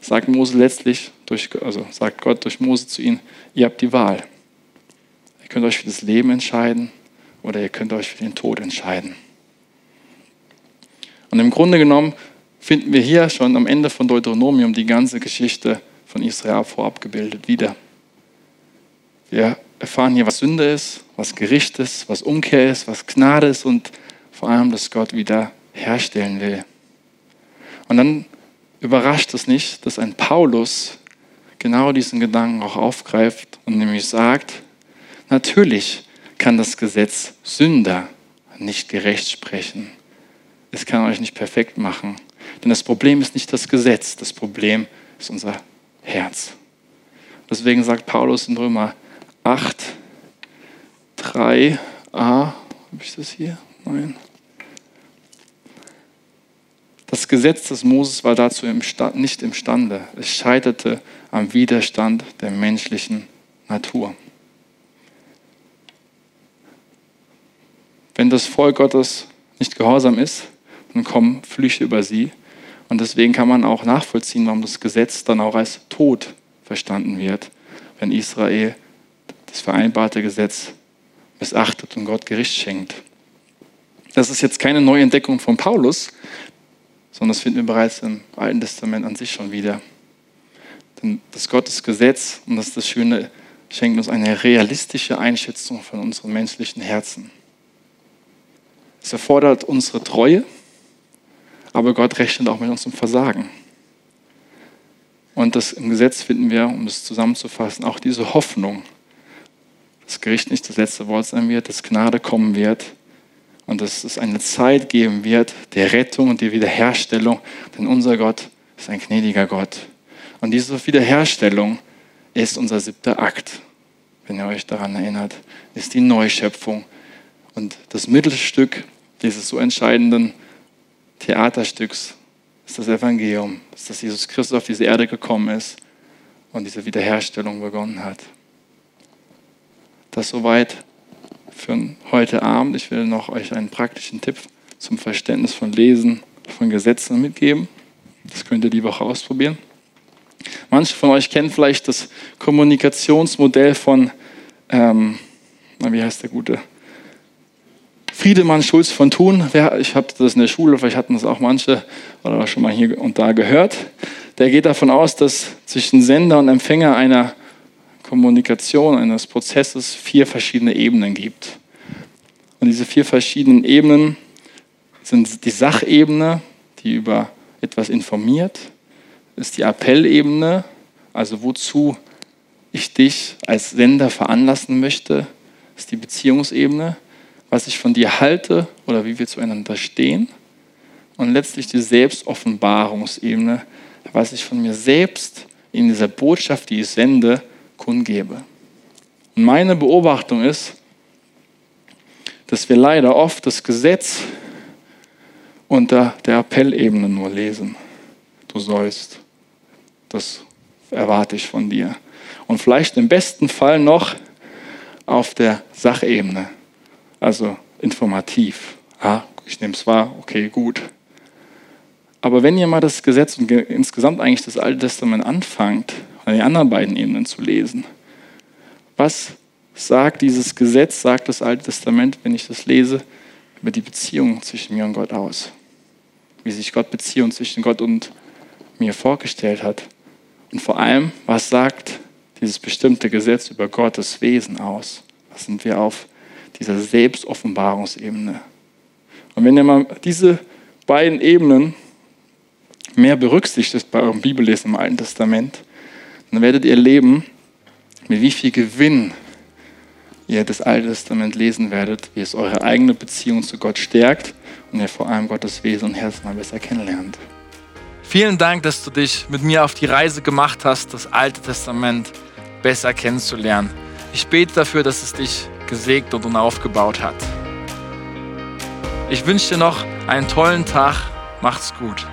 sagt Mose letztlich, durch, also sagt Gott durch Mose zu ihnen, ihr habt die Wahl. Ihr könnt euch für das Leben entscheiden oder ihr könnt euch für den Tod entscheiden. Und im Grunde genommen finden wir hier schon am Ende von Deuteronomium die ganze Geschichte von Israel vorab gebildet wieder. Wir erfahren hier, was Sünde ist, was Gericht ist, was Umkehr ist, was Gnade ist und vor allem, dass Gott wieder herstellen will. Und dann überrascht es nicht, dass ein Paulus genau diesen Gedanken auch aufgreift und nämlich sagt, natürlich kann das Gesetz Sünder nicht gerecht sprechen. Es kann euch nicht perfekt machen. Denn das Problem ist nicht das Gesetz, das Problem ist unser Herz. Deswegen sagt Paulus in Römer 8, 3a, habe ich das hier? Nein. Das Gesetz des Moses war dazu nicht imstande. Es scheiterte am Widerstand der menschlichen Natur. Wenn das Volk Gottes nicht gehorsam ist, dann kommen Flüche über sie. Und deswegen kann man auch nachvollziehen, warum das Gesetz dann auch als Tod verstanden wird, wenn Israel das vereinbarte Gesetz missachtet und Gott Gericht schenkt. Das ist jetzt keine neue Entdeckung von Paulus, sondern das finden wir bereits im Alten Testament an sich schon wieder. Denn das Gottesgesetz, und das ist das Schöne, schenkt uns eine realistische Einschätzung von unseren menschlichen Herzen. Es erfordert unsere Treue, aber Gott rechnet auch mit unserem Versagen. Und das im Gesetz finden wir, um es zusammenzufassen, auch diese Hoffnung, dass Gericht nicht das letzte Wort sein wird, dass Gnade kommen wird und dass es eine Zeit geben wird der Rettung und der Wiederherstellung, denn unser Gott ist ein gnädiger Gott. Und diese Wiederherstellung ist unser siebter Akt, wenn ihr euch daran erinnert, ist die Neuschöpfung. Und das Mittelstück dieses so entscheidenden Theaterstücks ist das Evangelium, ist, dass Jesus Christus auf diese Erde gekommen ist und diese Wiederherstellung begonnen hat. Das soweit für heute Abend. Ich will noch euch einen praktischen Tipp zum Verständnis von Lesen von Gesetzen mitgeben. Das könnt ihr die Woche ausprobieren. Manche von euch kennen vielleicht das Kommunikationsmodell von, ähm, wie heißt der gute? Friedemann Schulz von Thun, ich habe das in der Schule, vielleicht hatten das auch manche oder schon mal hier und da gehört, der geht davon aus, dass zwischen Sender und Empfänger einer Kommunikation, eines Prozesses vier verschiedene Ebenen gibt. Und diese vier verschiedenen Ebenen sind die Sachebene, die über etwas informiert, ist die Appellebene, also wozu ich dich als Sender veranlassen möchte, ist die Beziehungsebene, was ich von dir halte oder wie wir zueinander stehen. Und letztlich die Selbstoffenbarungsebene, was ich von mir selbst in dieser Botschaft, die ich sende, kundgebe. Und meine Beobachtung ist, dass wir leider oft das Gesetz unter der Appellebene nur lesen. Du sollst. Das erwarte ich von dir. Und vielleicht im besten Fall noch auf der Sachebene. Also informativ. Ah, ich nehme es wahr, okay, gut. Aber wenn ihr mal das Gesetz und insgesamt eigentlich das Alte Testament anfangt, an die anderen beiden Ebenen zu lesen, was sagt dieses Gesetz, sagt das Alte Testament, wenn ich das lese, über die Beziehung zwischen mir und Gott aus? Wie sich Gott Beziehung zwischen Gott und mir vorgestellt hat. Und vor allem, was sagt dieses bestimmte Gesetz über Gottes Wesen aus? Was sind wir auf dieser Selbstoffenbarungsebene? Und wenn ihr mal diese beiden Ebenen mehr berücksichtigt bei eurem Bibellesen im Alten Testament, dann werdet ihr erleben, mit wie viel Gewinn ihr das Alte Testament lesen werdet, wie es eure eigene Beziehung zu Gott stärkt und ihr vor allem Gottes Wesen und Herz mal besser kennenlernt. Vielen Dank, dass du dich mit mir auf die Reise gemacht hast, das Alte Testament besser kennenzulernen. Ich bete dafür, dass es dich gesegnet und aufgebaut hat. Ich wünsche dir noch einen tollen Tag. Macht's gut.